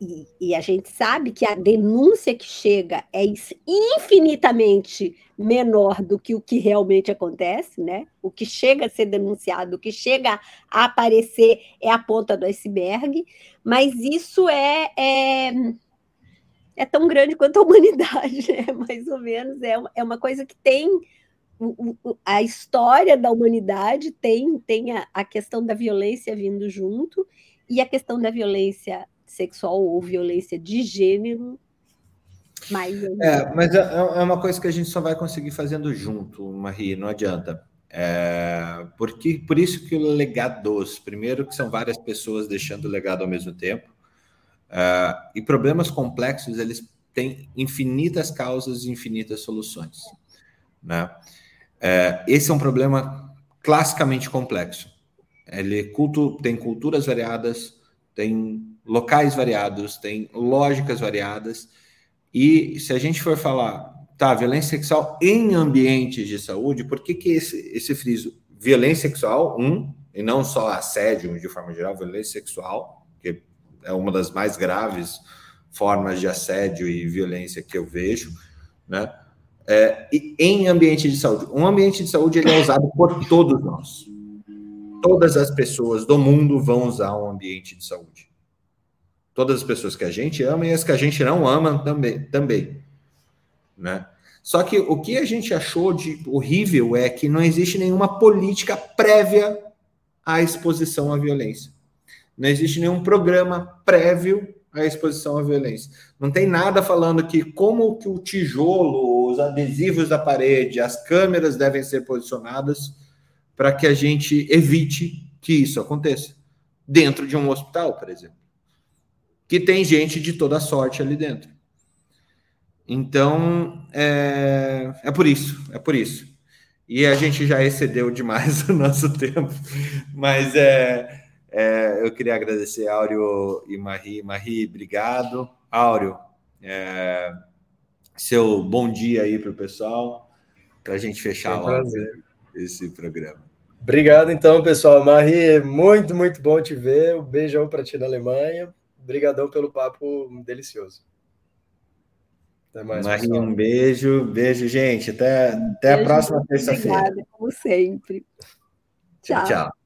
e, e, a gente sabe que a denúncia que chega é infinitamente menor do que o que realmente acontece, né? O que chega a ser denunciado, o que chega a aparecer é a ponta do iceberg, mas isso é, é é tão grande quanto a humanidade, né? mais ou menos. É é uma coisa que tem a história da humanidade tem, tem a, a, questão da violência vindo junto e a questão da violência sexual ou violência de gênero. Mais é, mas é, é uma coisa que a gente só vai conseguir fazendo junto, Marie, não adianta. É, porque, por isso que o legados, primeiro que são várias pessoas deixando o legado ao mesmo tempo, Uh, e problemas complexos, eles têm infinitas causas e infinitas soluções. Né? Uh, esse é um problema classicamente complexo. Ele culto, tem culturas variadas, tem locais variados, tem lógicas variadas, E se a gente for falar, tá, violência sexual em ambientes de saúde, por que, que esse, esse friso? Violência sexual, um, e não só assédio de forma geral, violência sexual, que é uma das mais graves formas de assédio e violência que eu vejo, né? É, em ambiente de saúde. Um ambiente de saúde ele é usado por todos nós. Todas as pessoas do mundo vão usar um ambiente de saúde. Todas as pessoas que a gente ama e as que a gente não ama também, também, né? Só que o que a gente achou de horrível é que não existe nenhuma política prévia à exposição à violência. Não existe nenhum programa prévio à exposição à violência. Não tem nada falando que como que o tijolo, os adesivos da parede, as câmeras devem ser posicionadas para que a gente evite que isso aconteça dentro de um hospital, por exemplo, que tem gente de toda sorte ali dentro. Então, é, é por isso, é por isso. E a gente já excedeu demais o nosso tempo, mas é, é, eu queria agradecer Áureo e Marie. Marie, obrigado. Áureo, é, seu bom dia aí para o pessoal, para a gente fechar lá esse programa. Obrigado, então, pessoal. Marie, muito, muito bom te ver. Um beijão para ti na Alemanha. Obrigadão pelo papo delicioso. Até mais. Marie, pessoal. um beijo. Beijo, gente. Até, até beijo, a próxima terça-feira. Obrigada, como sempre. Tchau. tchau.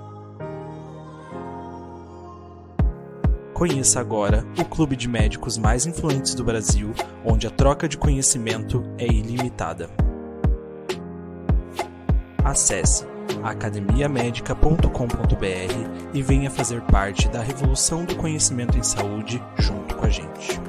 Conheça agora o clube de médicos mais influentes do Brasil, onde a troca de conhecimento é ilimitada. Acesse academiamedica.com.br e venha fazer parte da revolução do conhecimento em saúde junto com a gente.